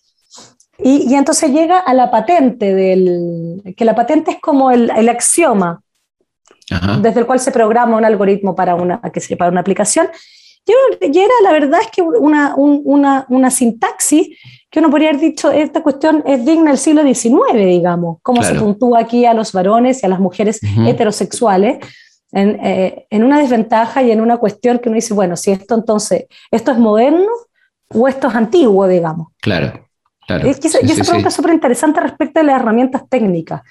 Speaker 2: Y, y, entonces llega a la patente del, que la patente es como el, el axioma desde el cual se programa un algoritmo para una, que se, para una aplicación. Y era, la verdad es que una, una, una, sintaxis que uno podría haber dicho, esta cuestión es digna del siglo XIX, digamos, cómo se puntúa aquí a los varones y a las mujeres heterosexuales. En, eh, en, una desventaja y en una cuestión que uno dice, bueno, si esto entonces, ¿esto es moderno o esto es antiguo, digamos?
Speaker 1: Claro, claro. y
Speaker 2: esa pregunta es súper interesante respecto a las herramientas técnicas.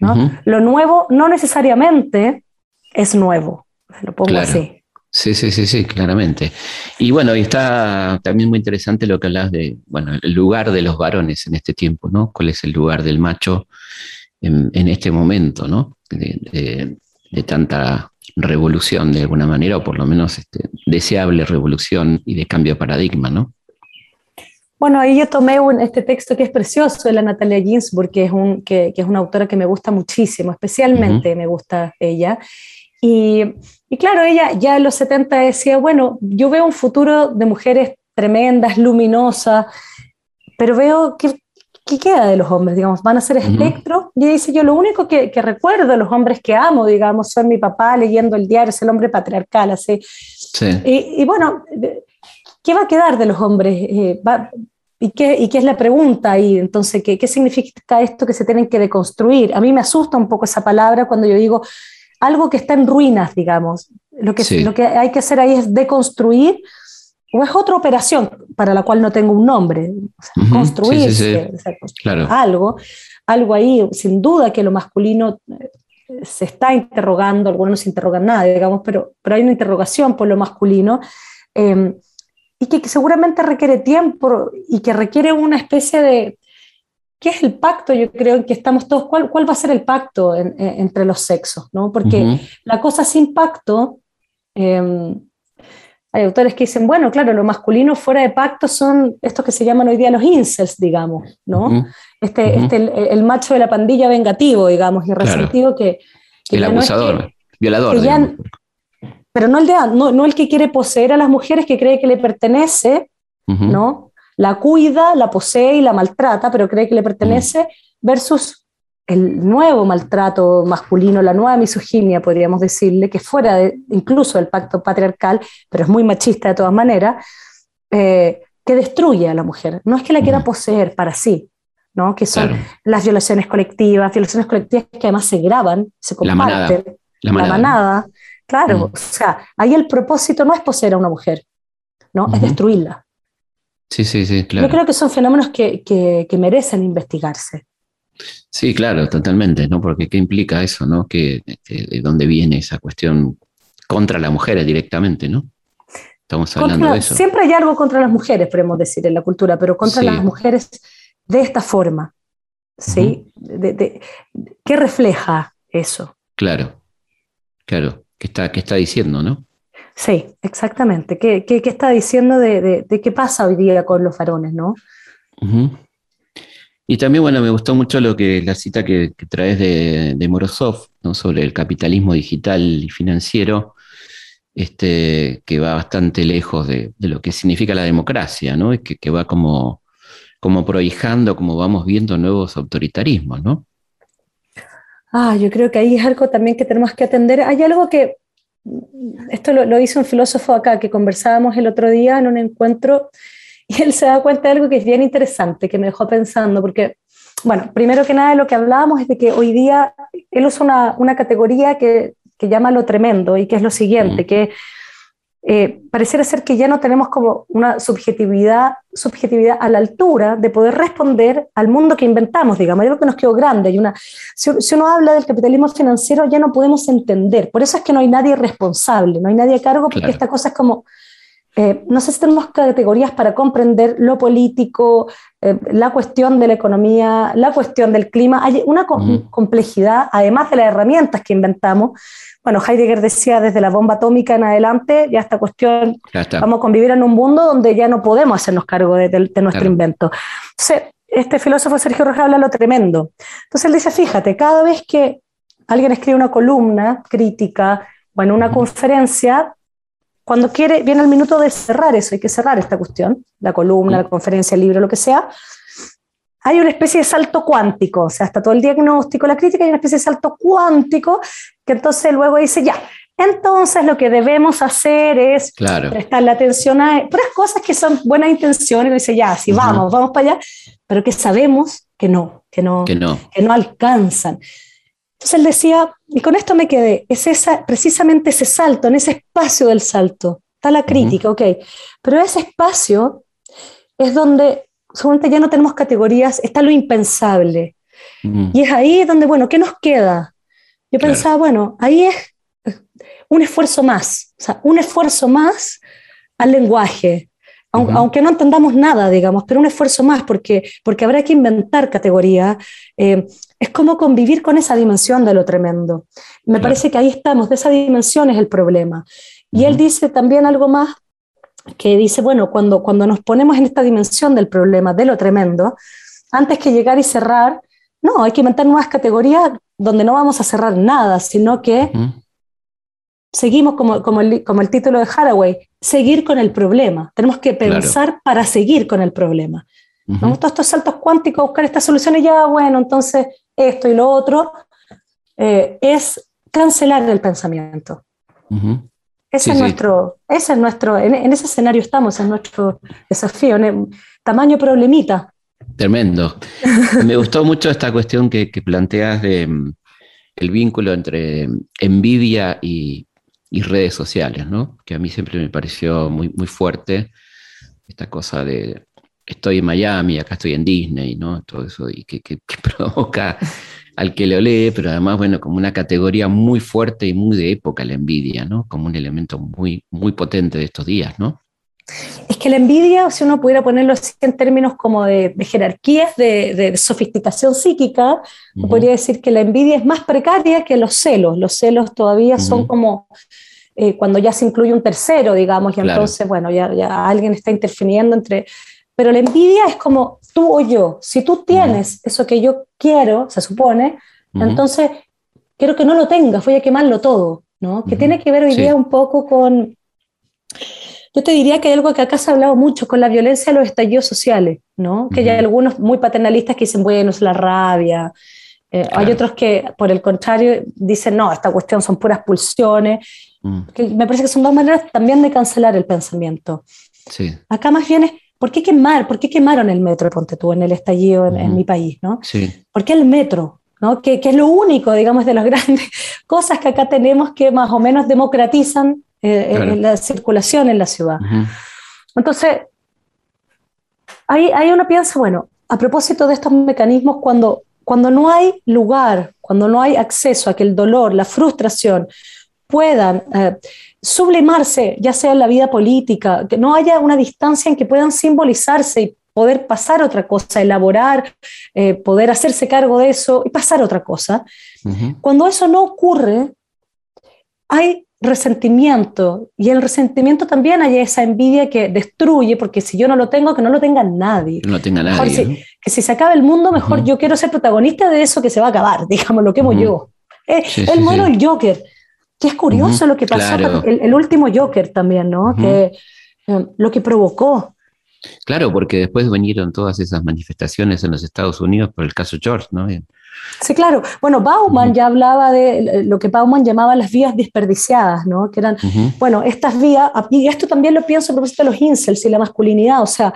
Speaker 2: Lo nuevo no necesariamente es nuevo, lo pongo así.
Speaker 1: Sí, sí, sí, sí, claramente. Y bueno, y está también muy interesante lo que hablas de, bueno, el lugar de los varones en este tiempo, ¿no? ¿Cuál es el lugar del macho en, este momento, ¿no? De, tanta revolución de alguna manera, o por lo menos este, deseable revolución y de cambio de paradigma, ¿no?
Speaker 2: Bueno, ahí yo tomé este texto que es precioso de la Natalia Ginsburg, que es, un, que, es una autora que me gusta muchísimo, especialmente me gusta ella. Y, y, claro, ella ya en los 70 decía, bueno, yo veo un futuro de mujeres tremendas, luminosas, pero veo que, ¿qué queda de los hombres? Digamos, van a ser espectro. Y dice, yo lo único que, que, recuerdo de los hombres que amo, digamos, son mi papá leyendo el diario, es el hombre patriarcal, así. Sí. Y, y, bueno, ¿qué va a quedar de los hombres? Eh, ¿y, qué, ¿y, qué, es la pregunta Y Entonces, ¿qué, ¿qué significa esto que se tienen que deconstruir? A mí me asusta un poco esa palabra cuando yo digo algo que está en ruinas, digamos. Lo que, lo que hay que hacer ahí es deconstruir o es otra operación para la cual no tengo un nombre. construir
Speaker 1: claro.
Speaker 2: algo algo ahí, sin duda que lo masculino eh, se está interrogando, algunos no se interrogan nada, digamos, pero, pero hay una interrogación por lo masculino. Em, y que, seguramente requiere tiempo y que requiere una especie de, ¿qué es el pacto? Yo creo en que estamos todos, ¿cuál, cuál va a ser el pacto entre los sexos? ¿no? Porque la cosa sin pacto, em, hay autores que dicen, bueno, claro, lo masculino fuera de pacto son estos que se llaman hoy día los incels, digamos, ¿no? Este, este el, macho de la pandilla vengativo, digamos, y resentido que,
Speaker 1: El abusador, violador
Speaker 2: pero no el, de, no, no, el que quiere poseer a las mujeres, que cree que le pertenece, ¿no? La cuida, la posee y la maltrata, pero cree que le pertenece, versus el nuevo maltrato masculino, la nueva misoginia, podríamos decirle, que fuera de, incluso del pacto patriarcal, pero es muy machista de todas maneras, eh, que destruye a la mujer. No es que la quiera poseer para sí, ¿no? que son las violaciones colectivas, violaciones colectivas que además se graban, se comparten. La manada. La manada Claro, mm. o sea, ahí el propósito no es poseer a una mujer, ¿no? Es destruirla.
Speaker 1: Sí, sí, sí, claro.
Speaker 2: Yo creo que son fenómenos que, que, merecen investigarse.
Speaker 1: Sí, claro, totalmente, ¿no? Porque ¿qué implica eso, no? Que, ¿De dónde viene esa cuestión contra las mujeres directamente, no? Estamos hablando de eso.
Speaker 2: Siempre hay algo contra las mujeres, podemos decir, en la cultura, pero contra las mujeres de esta forma, ¿sí? ¿Qué refleja eso?
Speaker 1: Claro, claro que está, está diciendo, ¿no?
Speaker 2: Sí, exactamente. ¿Qué, qué, qué está diciendo de, de, qué pasa hoy día con los varones, no?
Speaker 1: Y también, bueno, me gustó mucho lo que la cita que, traes de, de, Morozov, ¿no? sobre el capitalismo digital y financiero, este, que va bastante lejos de, de lo que significa la democracia, ¿no? Y que, que va como, como prohijando, como vamos viendo nuevos autoritarismos, ¿no?
Speaker 2: Ah, yo creo que ahí es algo también que tenemos que atender. Hay algo que, esto lo, hizo un filósofo acá, que conversábamos el otro día en un encuentro, y él se da cuenta de algo que es bien interesante, que me dejó pensando, porque, bueno, primero que nada lo que hablábamos es de que hoy día él usa una, una categoría que, que, llama lo tremendo, y que es lo siguiente, que eh, pareciera ser que ya no tenemos como una subjetividad, subjetividad a la altura de poder responder al mundo que inventamos, digamos. Yo creo que nos quedó grande. Y una, si, uno habla del capitalismo financiero, ya no podemos entender. Por eso es que no hay nadie responsable, no hay nadie a cargo, porque esta cosa es como, eh, no sé si tenemos categorías para comprender lo político, eh, la cuestión de la economía, la cuestión del clima. Hay una complejidad, además de las herramientas que inventamos, bueno, Heidegger decía desde la bomba atómica en adelante, ya esta cuestión, vamos a convivir en un mundo donde ya no podemos hacernos cargo de, nuestro invento. Entonces, este filósofo Sergio Rojas habla lo tremendo. Entonces él dice, fíjate, cada vez que alguien escribe una columna crítica o en una conferencia, cuando quiere, viene el minuto de cerrar eso, hay que cerrar esta cuestión, la columna, la conferencia, el libro, lo que sea, hay una especie de salto cuántico, o sea, hasta todo el diagnóstico, la crítica, hay una especie de salto cuántico que entonces luego dice, ya, entonces lo que debemos hacer es prestar la atención a otras cosas que son buenas intenciones, y dice, ya, sí, vamos, vamos para allá, pero que sabemos que no, que no, que no, que no alcanzan. Entonces él decía, y con esto me quedé, es esa, precisamente ese salto, en ese espacio del salto, está la crítica, ok, pero ese espacio es donde seguramente ya no tenemos categorías, está lo impensable. Y es ahí donde, bueno, ¿qué nos queda? Yo pensaba, bueno, ahí es un esfuerzo más, o sea, un esfuerzo más al lenguaje, aunque no entendamos nada, digamos, pero un esfuerzo más, porque, porque habrá que inventar categoría. Eh, es como convivir con esa dimensión de lo tremendo. Me parece que ahí estamos, de esa dimensión es el problema. Y él dice también algo más que dice, bueno, cuando, cuando nos ponemos en esta dimensión del problema, de lo tremendo, antes que llegar y cerrar, no, hay que inventar nuevas categorías donde no vamos a cerrar nada, sino que seguimos como, como, el, como, el, título de Haraway, seguir con el problema. Tenemos que pensar para seguir con el problema. Todos estos saltos cuánticos, buscar estas soluciones, ya, bueno, entonces esto y lo otro, eh, es cancelar el pensamiento. Ese, es nuestro, ese es nuestro, en, ese escenario estamos, es nuestro desafío, en tamaño problemita.
Speaker 1: Tremendo. Me gustó mucho esta cuestión que, planteas de mm, el vínculo entre envidia y, redes sociales, ¿no? Que a mí siempre me pareció muy, muy fuerte esta cosa de estoy en Miami, acá estoy en Disney, ¿no? Todo eso y que, que provoca al que lo lee, pero además, bueno, como una categoría muy fuerte y muy de época la envidia, ¿no? Como un elemento muy, muy potente de estos días, ¿no?
Speaker 2: Es que la envidia, si uno pudiera ponerlo así en términos como de, jerarquías, de, sofisticación psíquica, podría decir que la envidia es más precaria que los celos. Los celos todavía son como eh, cuando ya se incluye un tercero, digamos, y entonces, bueno, ya, ya, alguien está interfiriendo entre... Pero la envidia es como tú o yo. Si tú tienes eso que yo quiero, se supone, entonces quiero que no lo tengas, voy a quemarlo todo, ¿no? Que tiene que ver hoy día un poco con... Yo te diría que hay algo que acá se ha hablado mucho con la violencia de los estallidos sociales, ¿no? Que hay algunos muy paternalistas que dicen, bueno, es la rabia. Eh, hay otros que, por el contrario, dicen, no, esta cuestión son puras pulsiones. Mm. Que me parece que son dos maneras también de cancelar el pensamiento.
Speaker 1: Sí.
Speaker 2: Acá más bien es, ¿por qué quemar? ¿Por qué quemaron el metro, ponte tú, en el estallido en, mi país? ¿no?
Speaker 1: Sí.
Speaker 2: ¿Por qué el metro? ¿no? Que, que, es lo único, digamos, de las grandes cosas que acá tenemos que más o menos democratizan eh, eh, la circulación en la ciudad. Entonces, ahí, ahí uno piensa, bueno, a propósito de estos mecanismos, cuando, cuando no hay lugar, cuando no hay acceso a que el dolor, la frustración puedan eh, sublimarse, ya sea en la vida política, que no haya una distancia en que puedan simbolizarse y poder pasar otra cosa, elaborar, eh, poder hacerse cargo de eso y pasar otra cosa. Cuando eso no ocurre, hay resentimiento y el resentimiento también hay esa envidia que destruye, porque si yo no lo tengo, que no lo tenga nadie.
Speaker 1: No lo tenga nadie.
Speaker 2: que si se acaba el mundo, mejor yo quiero ser protagonista de eso que se va a acabar, digamos, lo quemo yo. Eh, el mono, el Joker que es curioso lo que pasó con el, último Joker también, ¿no? Que eh, lo que provocó.
Speaker 1: Claro, porque después vinieron todas esas manifestaciones en los Estados Unidos por el caso George, ¿no?
Speaker 2: Sí, claro. Bueno, Bauman ya hablaba de lo que Bauman llamaba las vías desperdiciadas, ¿no? Que eran, bueno, estas vías, y esto también lo pienso a propósito de los incels y la masculinidad, o sea,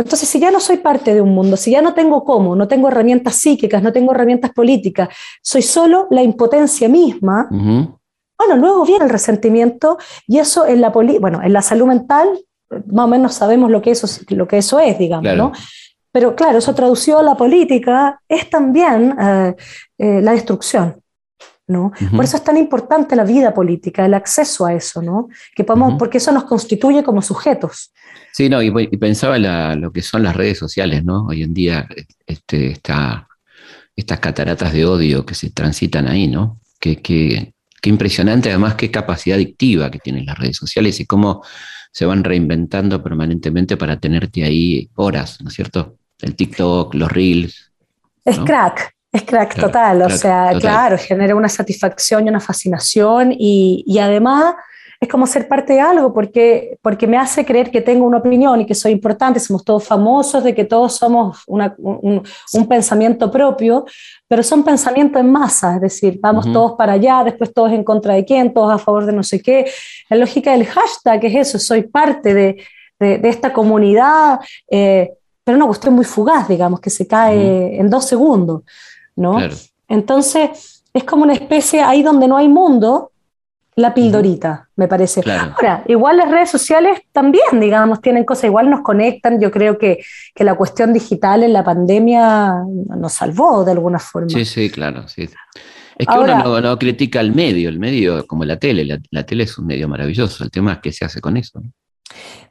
Speaker 2: entonces, si ya no soy parte de un mundo, si ya no tengo cómo, no tengo herramientas psíquicas, no tengo herramientas políticas, soy solo la impotencia misma, bueno, luego viene el resentimiento y eso en la, bueno, en la salud mental más o menos sabemos lo que eso, lo que eso es, digamos, ¿no? Pero claro, eso traducido a la política es también eh, eh, la destrucción. ¿no? Por eso es tan importante la vida política, el acceso a eso, ¿no? Que podemos, Porque eso nos constituye como sujetos.
Speaker 1: Sí, no, y, pensaba en lo que son las redes sociales, ¿no? Hoy en día este, está, estas cataratas de odio que se transitan ahí, ¿no? Que, que, Qué impresionante además qué capacidad adictiva que tienen las redes sociales y cómo se van reinventando permanentemente para tenerte ahí horas, ¿no es cierto? El TikTok, los reels.
Speaker 2: Es crack, es crack total, o sea, claro, genera una satisfacción y una fascinación y, y además es como ser parte de algo, porque, porque me hace creer que tengo una opinión y que soy importante, somos todos famosos, de que todos somos un, pensamiento propio, pero son pensamientos en masa, es decir, vamos todos para allá, después todos en contra de quién, todos a favor de no sé qué. La lógica del hashtag es eso, soy parte de, esta comunidad, eh, pero una cuestión muy fugaz, digamos, que se cae en dos segundos, ¿no? Entonces, es como una especie ahí donde no hay mundo, la pildorita, me parece. Ahora, igual las redes sociales también, digamos, tienen cosas, igual nos conectan. Yo creo que, la cuestión digital en la pandemia nos salvó de alguna forma.
Speaker 1: Sí, sí, claro. Sí. Es que uno no, critica el medio, el medio como la tele, la, tele es un medio maravilloso, el tema es qué se hace con eso.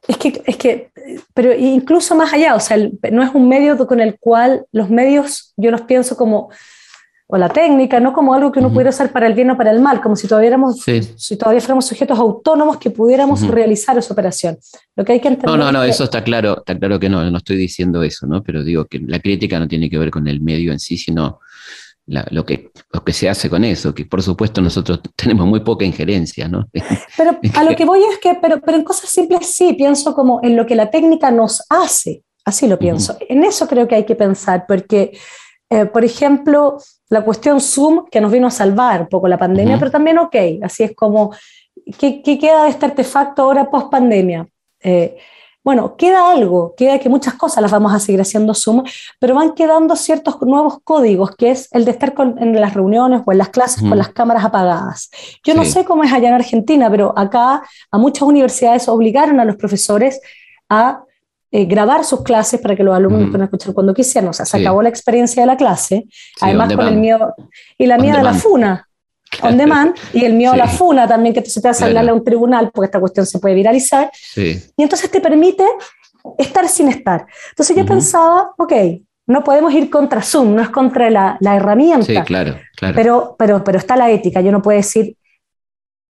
Speaker 2: Es que, es que, pero incluso más allá, o sea, no es un medio con el cual los medios, yo los pienso como o la técnica, no como algo que uno pudiera usar para el bien o para el mal, como si todavía, si todavía fuéramos sujetos autónomos que pudiéramos realizar esa operación. Lo que hay que entender
Speaker 1: no, no, no, eso está claro, está claro que no, no estoy diciendo eso, ¿no? Pero digo que la crítica no tiene que ver con el medio en sí, sino lo, que, lo que se hace con eso, que por supuesto nosotros tenemos muy poca injerencia, ¿no?
Speaker 2: Pero a lo que voy es que, pero, pero en cosas simples sí, pienso como en lo que la técnica nos hace, así lo pienso. En eso creo que hay que pensar, porque eh, por ejemplo, la cuestión Zoom, que nos vino a salvar un poco la pandemia, pero también ok, así es como, ¿qué, queda de este artefacto ahora post pandemia? Eh, bueno, queda algo, queda que muchas cosas las vamos a seguir haciendo Zoom, pero van quedando ciertos nuevos códigos, que es el de estar en las reuniones o en las clases con las cámaras apagadas. Yo no sé cómo es allá en Argentina, pero acá a muchas universidades obligaron a los profesores a eh, grabar sus clases para que los alumnos puedan escuchar cuando quisieran. O sea, se acabó la experiencia de la clase, además con el miedo, y la mía de la funa, on demand, y el miedo a la funa también, que se te hace hablarle a un tribunal, porque esta cuestión se puede viralizar. Y entonces te permite estar sin estar. Entonces yo pensaba, ok, no podemos ir contra Zoom, no es contra la, la herramienta.
Speaker 1: Sí, claro, claro.
Speaker 2: Pero, pero, pero está la ética, yo no puedo decir,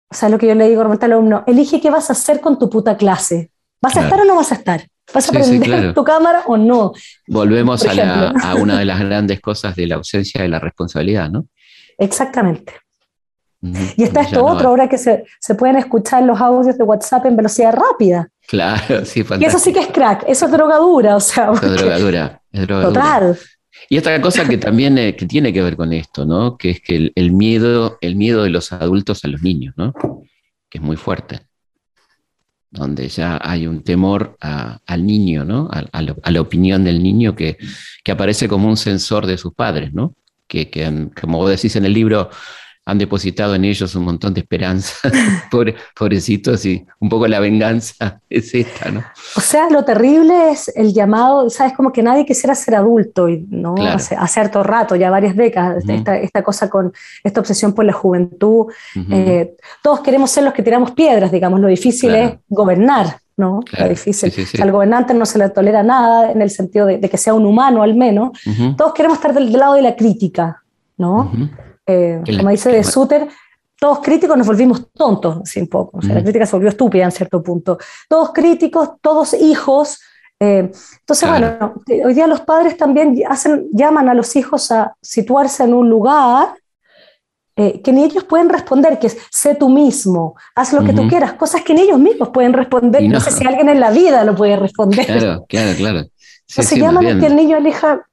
Speaker 2: o sea, lo que yo le digo al alumno, elige qué vas a hacer con tu puta clase. ¿Vas a estar o no vas a estar? ¿Vas a prender tu cámara o no?
Speaker 1: Volvemos a, a, una de las grandes cosas de la ausencia de la responsabilidad, ¿no?
Speaker 2: Exactamente. Y está esto otro, ahora que se, se, pueden escuchar los audios de WhatsApp en velocidad rápida.
Speaker 1: Claro, sí,
Speaker 2: fantástico. Y eso sí que es crack, eso es drogadura, o sea.
Speaker 1: es drogadura, es drogadura. Total. Y esta cosa que también eh, que tiene que ver con esto, ¿no? Que es que el, miedo, el miedo de los adultos a los niños, ¿no? Que es muy fuerte donde ya hay un temor al niño, ¿no? A, la opinión del niño que, aparece como un sensor de sus padres, ¿no? Que, que, como vos decís en el libro, han depositado en ellos un montón de esperanza, Pobre, pobrecitos, y un poco la venganza es esta, ¿no?
Speaker 2: O sea, lo terrible es el llamado, sabes, como que nadie quisiera ser adulto, ¿no? Hace, hace, harto rato, ya varias décadas, esta, cosa con esta obsesión por la juventud. Eh, todos queremos ser los que tiramos piedras, digamos, lo difícil es gobernar. ¿no? Lo difícil. al gobernante no se le tolera nada en el sentido de, que sea un humano al menos. Todos queremos estar del, lado de la crítica, ¿no? Eh, como dice de Suter, todos críticos nos volvimos tontos, sin poco. La crítica se volvió estúpida en cierto punto. Todos críticos, todos hijos. Eh, entonces, bueno, hoy día los padres también hacen, llaman a los hijos a situarse en un lugar eh, que ni ellos pueden responder, que es sé tú mismo, haz lo que tú quieras, cosas que ni ellos mismos pueden responder. No. no. sé si alguien en la vida lo puede responder.
Speaker 1: Claro, claro, claro.
Speaker 2: Entonces llaman a que el niño elija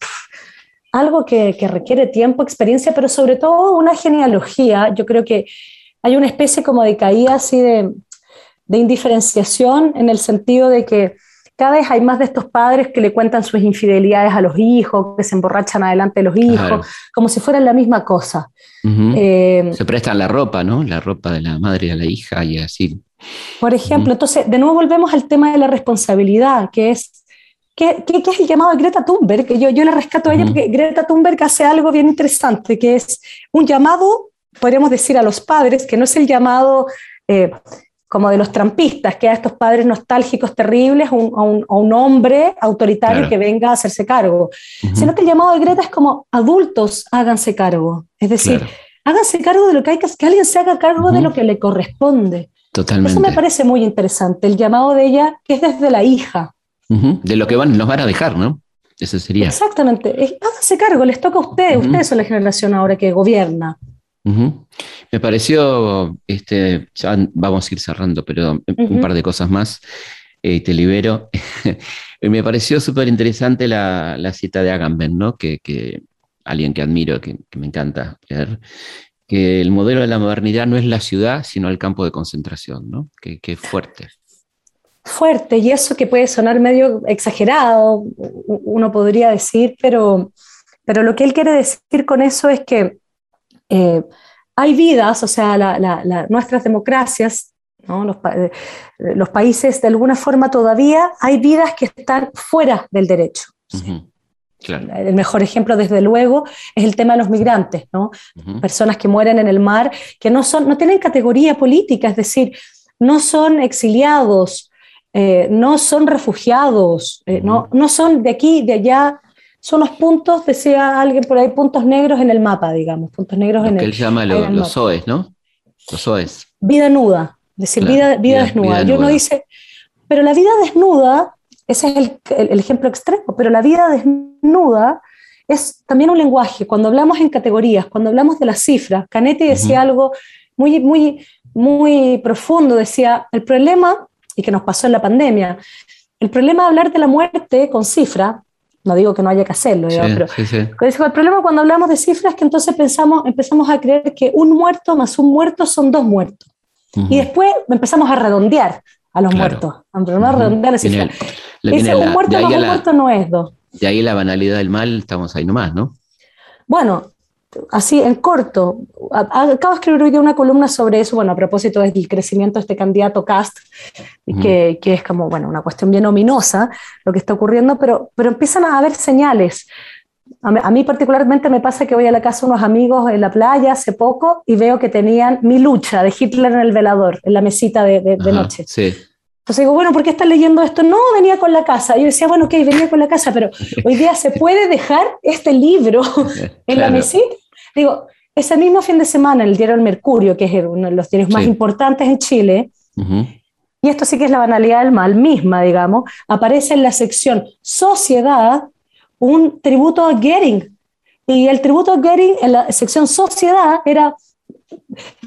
Speaker 2: algo que, requiere tiempo, experiencia, pero sobre todo una genealogía. Yo creo que hay una especie como de caída así de, indiferenciación en el sentido de que cada vez hay más de estos padres que le cuentan sus infidelidades a los hijos, que se emborrachan adelante de los hijos, como si fueran la misma cosa.
Speaker 1: Eh, se prestan la ropa, ¿no? La ropa de la madre a la hija y así.
Speaker 2: Por ejemplo, entonces, de nuevo volvemos al tema de la responsabilidad, que es ¿Qué, es el llamado de Greta Thunberg? Yo, yo le rescato a ella porque Greta Thunberg hace algo bien interesante, que es un llamado, podríamos decir, a los padres, que no es el llamado eh, como de los trampistas, que a estos padres nostálgicos terribles, a, un, un, hombre autoritario que venga a hacerse cargo, sino que el llamado de Greta es como adultos háganse cargo. Es decir, háganse cargo de lo que hay que, que alguien se haga cargo de lo que le corresponde.
Speaker 1: Totalmente.
Speaker 2: Eso me parece muy interesante, el llamado de ella, que es desde la hija.
Speaker 1: De lo que van, nos van a dejar, ¿no? Eso sería.
Speaker 2: Exactamente. Háganse cargo, les toca a ustedes. Ustedes son la generación ahora que gobierna.
Speaker 1: Me pareció, este, ya vamos a ir cerrando, pero un par de cosas más. Eh, te libero. me pareció súper interesante la, cita de Agamben, ¿no? Que, alguien que admiro, que, me encanta leer, que el modelo de la modernidad no es la ciudad, sino el campo de concentración, ¿no? Que, que fuerte
Speaker 2: fuerte y eso que puede sonar medio exagerado, uno podría decir, pero, pero lo que él quiere decir con eso es que eh, hay vidas, o sea, nuestras democracias, eh, los, países de alguna forma todavía hay vidas que están fuera del derecho. El mejor ejemplo, desde luego, es el tema de los migrantes, ¿no? Personas que mueren en el mar, que no, son, no tienen categoría política, es decir, no son exiliados, eh, no son refugiados, eh, no, no son de aquí, de allá, son los puntos, decía alguien por ahí, puntos negros en el mapa, digamos, puntos negros en
Speaker 1: que
Speaker 2: el
Speaker 1: él llama los SOES, ¿no? Los SOES.
Speaker 2: Vida nuda, decir, vida, vida, desnuda. Yo no dice, pero la vida desnuda, ese es el, el, ejemplo extremo, pero la vida desnuda es también un lenguaje. Cuando hablamos en categorías, cuando hablamos de las cifras, Canetti decía algo muy, muy, muy profundo, decía, el problema y que nos pasó en la pandemia. El problema de hablar de la muerte con cifra, no digo que no haya que hacerlo, pero el problema cuando hablamos de cifras es que entonces pensamos, empezamos a creer que un muerto más un muerto son dos muertos. Y después empezamos a redondear a los muertos, a redondear la cifra. Un muerto más un muerto no es dos.
Speaker 1: De ahí la banalidad del mal, estamos ahí nomás, ¿no?
Speaker 2: Bueno, así en corto, acabo de escribir hoy una columna sobre eso, bueno, a propósito del crecimiento de este candidato Cast, que, que, es como, bueno, una cuestión bien ominosa lo que está ocurriendo, pero, pero empiezan a haber señales. A mí, particularmente me pasa que voy a la casa de unos amigos en la playa hace poco y veo que tenían mi lucha de Hitler en el velador, en la mesita de, de, noche.
Speaker 1: Sí.
Speaker 2: Entonces digo, bueno, ¿por qué estás leyendo esto? No, venía con la casa. Yo decía, bueno, ok, venía con la casa, pero hoy día se puede dejar este libro en la mesita. Digo, ese mismo fin de semana, el diario El Mercurio, que es uno de los diarios más importantes en Chile, y esto sí que es la banalidad del mal misma, digamos, aparece en la sección Sociedad un tributo a Goering. Y el tributo a Goering en la sección Sociedad era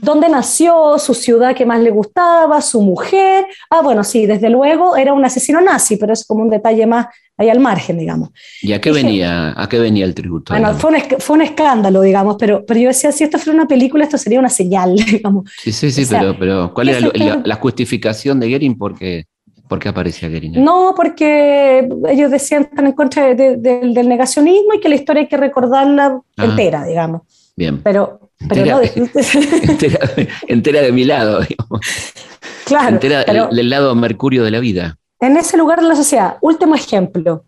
Speaker 2: dónde nació, su ciudad que más le gustaba, su mujer. Ah, bueno, sí, desde luego era un asesino nazi, pero es como un detalle más ahí al margen, digamos.
Speaker 1: ¿Y a qué, venía, a qué venía el tributo?
Speaker 2: Bueno, fue un, fue un, escándalo, digamos, pero, pero yo decía, si esto fuera una película, esto sería una señal, digamos.
Speaker 1: Sí, sí, sí, pero, pero ¿cuál era la, justificación de Goering? Porque ¿Por qué aparecía Goering?
Speaker 2: No, porque ellos decían están en contra del negacionismo y que la historia hay que recordarla ah. entera, digamos.
Speaker 1: Bien.
Speaker 2: Pero, pero entera,
Speaker 1: no entera, de mi lado, digamos.
Speaker 2: Claro.
Speaker 1: Entera del lado mercurio de la vida.
Speaker 2: En ese lugar de la sociedad, último ejemplo,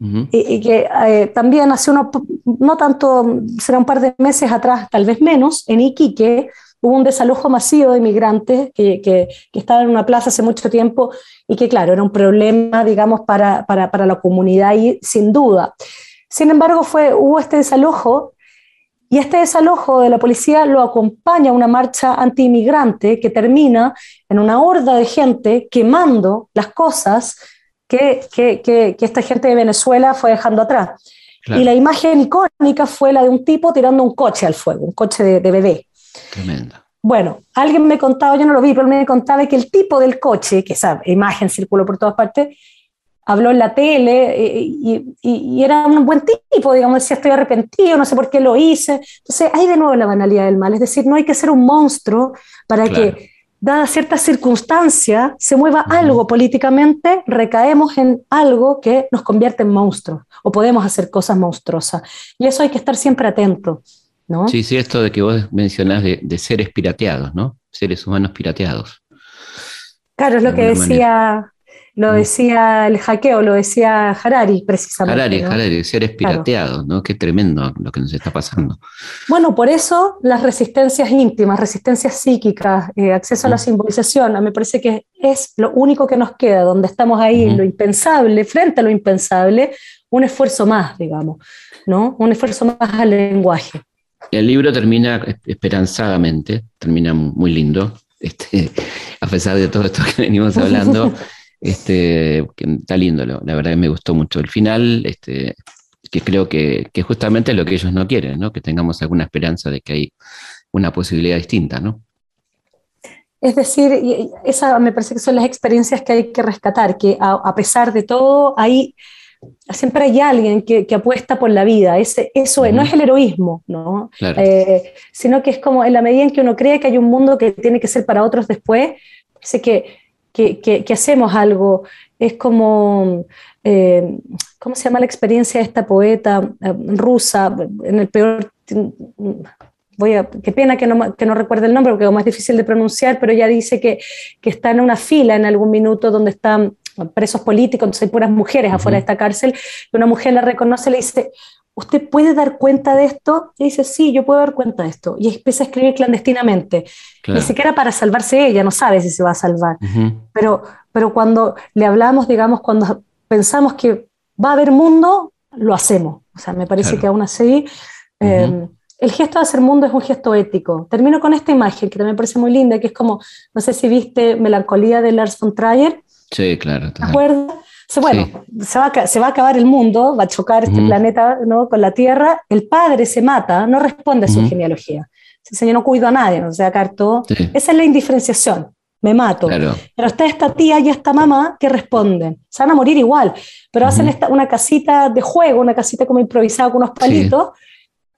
Speaker 2: y, que eh, también hace uno, no tanto, será un par de meses atrás, tal vez menos, en Iquique, hubo un desalojo masivo de inmigrantes que, que, estaban en una plaza hace mucho tiempo y que, claro, era un problema, digamos, para, para, para la comunidad y sin duda. Sin embargo, fue, hubo este desalojo y este desalojo de la policía lo acompaña una marcha anti-inmigrante que termina en una horda de gente quemando las cosas que, que, que, esta gente de Venezuela fue dejando atrás. Y la imagen icónica fue la de un tipo tirando un coche al fuego, un coche de, de bebé.
Speaker 1: Tremendo.
Speaker 2: Bueno, alguien me contaba, yo no lo vi, pero me contaba que el tipo del coche, que esa imagen circuló por todas partes, habló en la tele eh, y, era un buen tipo, digamos, decía estoy arrepentido, no sé por qué lo hice. Entonces, hay de nuevo la banalidad del mal, es decir, no hay que ser un monstruo para que, dada cierta circunstancia, se mueva algo políticamente, recaemos en algo que nos convierte en monstruo o podemos hacer cosas monstruosas. Y eso hay que estar siempre atento.
Speaker 1: Sí, sí, esto de que vos mencionás de, seres pirateados, ¿no? Seres humanos pirateados.
Speaker 2: Claro, es lo que decía, lo mm. decía el hackeo, lo decía Harari precisamente.
Speaker 1: Harari, Harari, seres pirateados, ¿no? Qué tremendo lo que nos está pasando.
Speaker 2: Bueno, por eso las resistencias íntimas, resistencias psíquicas, eh, acceso a la mm. simbolización, me parece que es lo único que nos queda, donde estamos ahí, en lo impensable, frente a lo impensable, un esfuerzo más, digamos, ¿no? Un esfuerzo más al lenguaje.
Speaker 1: El libro termina esperanzadamente, termina muy lindo, este, a pesar de todo esto que venimos hablando. Este, está lindo, la verdad que me gustó mucho el final, este, que creo que, que justamente es lo que ellos no quieren, ¿no? que tengamos alguna esperanza de que hay una posibilidad distinta. ¿no?
Speaker 2: Es decir, esa me parece que son las experiencias que hay que rescatar, que a, pesar de todo hay siempre hay alguien que, apuesta por la vida. Ese, eso no es el heroísmo, ¿no? Eh, sino que es como en la medida en que uno cree que hay un mundo que tiene que ser para otros después, que, que, hacemos algo. Es como, eh, ¿cómo se llama la experiencia de esta poeta eh, rusa? En el peor... Voy a, qué pena que no, que no recuerde el nombre porque es más difícil de pronunciar, pero ella dice que, que está en una fila en algún minuto donde están presos políticos, entonces hay puras mujeres afuera de esta cárcel, y una mujer la reconoce y le dice, ¿usted puede dar cuenta de esto? Y dice, sí, yo puedo dar cuenta de esto. Y empieza a escribir clandestinamente. Ni siquiera para salvarse ella, no sabe si se va a salvar. pero, pero cuando le hablamos, digamos, cuando pensamos que va a haber mundo, lo hacemos. O sea, me parece que aún así... Em, el gesto de hacer mundo es un gesto ético. Termino con esta imagen que también me parece muy linda, que es como, no sé si viste Melancolía de Lars von Trier,
Speaker 1: Sí, claro.
Speaker 2: ¿De bueno, se, va a, se, va a, acabar el mundo, va a chocar este planeta ¿no? con la Tierra, el padre se mata, no responde a su genealogía. Si yo no cuido a nadie, o sea, carto, esa es la indiferenciación, me mato. Pero está esta tía y esta mamá que responden, se van a morir igual, pero hacen esta, una casita de juego, una casita como improvisada con unos palitos,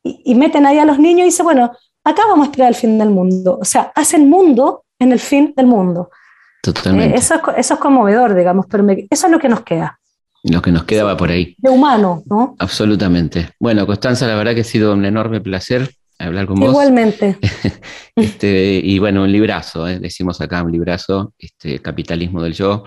Speaker 2: y, y, meten ahí a los niños y dicen, bueno, acá vamos a esperar el fin del mundo. O sea, hacen mundo en el fin del mundo.
Speaker 1: Totalmente.
Speaker 2: Eh, eso, es, eso es conmovedor, digamos, pero eso es lo que nos queda.
Speaker 1: Lo que nos queda va por ahí.
Speaker 2: De humano, ¿no?
Speaker 1: Absolutamente. Bueno, Constanza, la verdad que ha sido un enorme placer. hablar con vos.
Speaker 2: Igualmente.
Speaker 1: este, y bueno, un librazo, ¿eh? decimos acá un librazo, este, Capitalismo del Yo.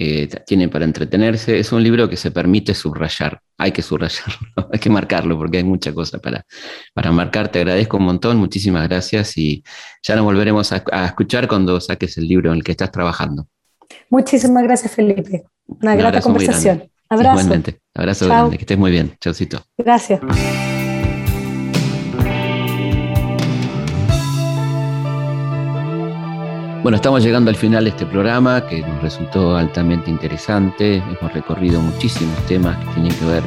Speaker 1: Eh, tiene para entretenerse. Es un libro que se permite subrayar. Hay que subrayarlo, hay que marcarlo porque hay mucha cosa para, para marcar. Te agradezco un montón, muchísimas gracias y ya nos volveremos a, escuchar cuando saques el libro en el que estás trabajando.
Speaker 2: Muchísimas gracias, Felipe. Una grata conversación. Abrazo.
Speaker 1: Igualmente. Abrazo grande. Que estés muy bien. Chaucito.
Speaker 2: Gracias.
Speaker 1: Bueno, estamos llegando al final de este programa que nos resultó altamente interesante. Hemos recorrido muchísimos temas que tienen que ver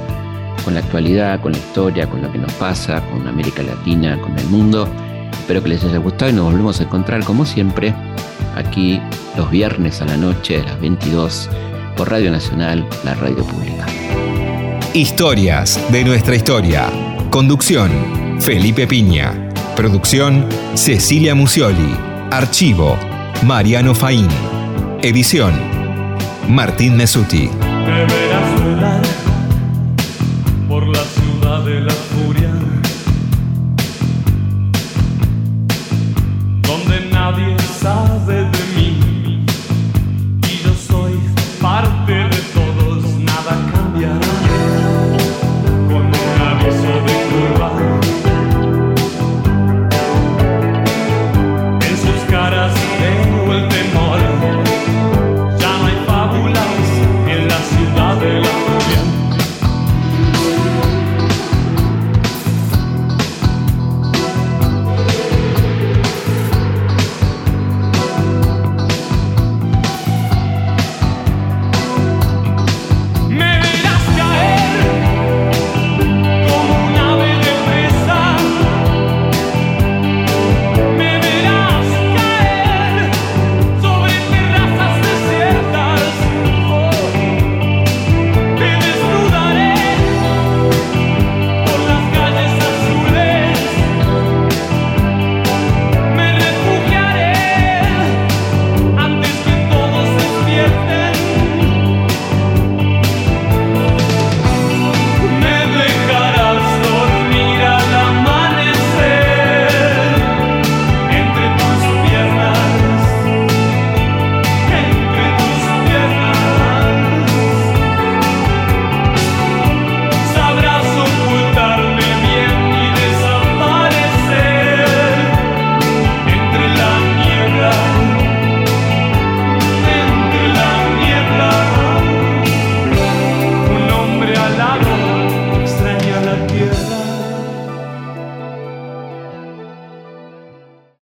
Speaker 1: con la actualidad, con la historia, con lo que nos pasa, con América Latina, con el mundo. Espero que les haya gustado y nos volvemos a encontrar como siempre aquí los viernes a la noche a las 22 por Radio Nacional, la radio pública.
Speaker 3: Historias de nuestra historia. Conducción, Felipe Piña. Producción, Cecilia Musioli. Archivo, Mariano Faín. Edición, Martín Mesuti.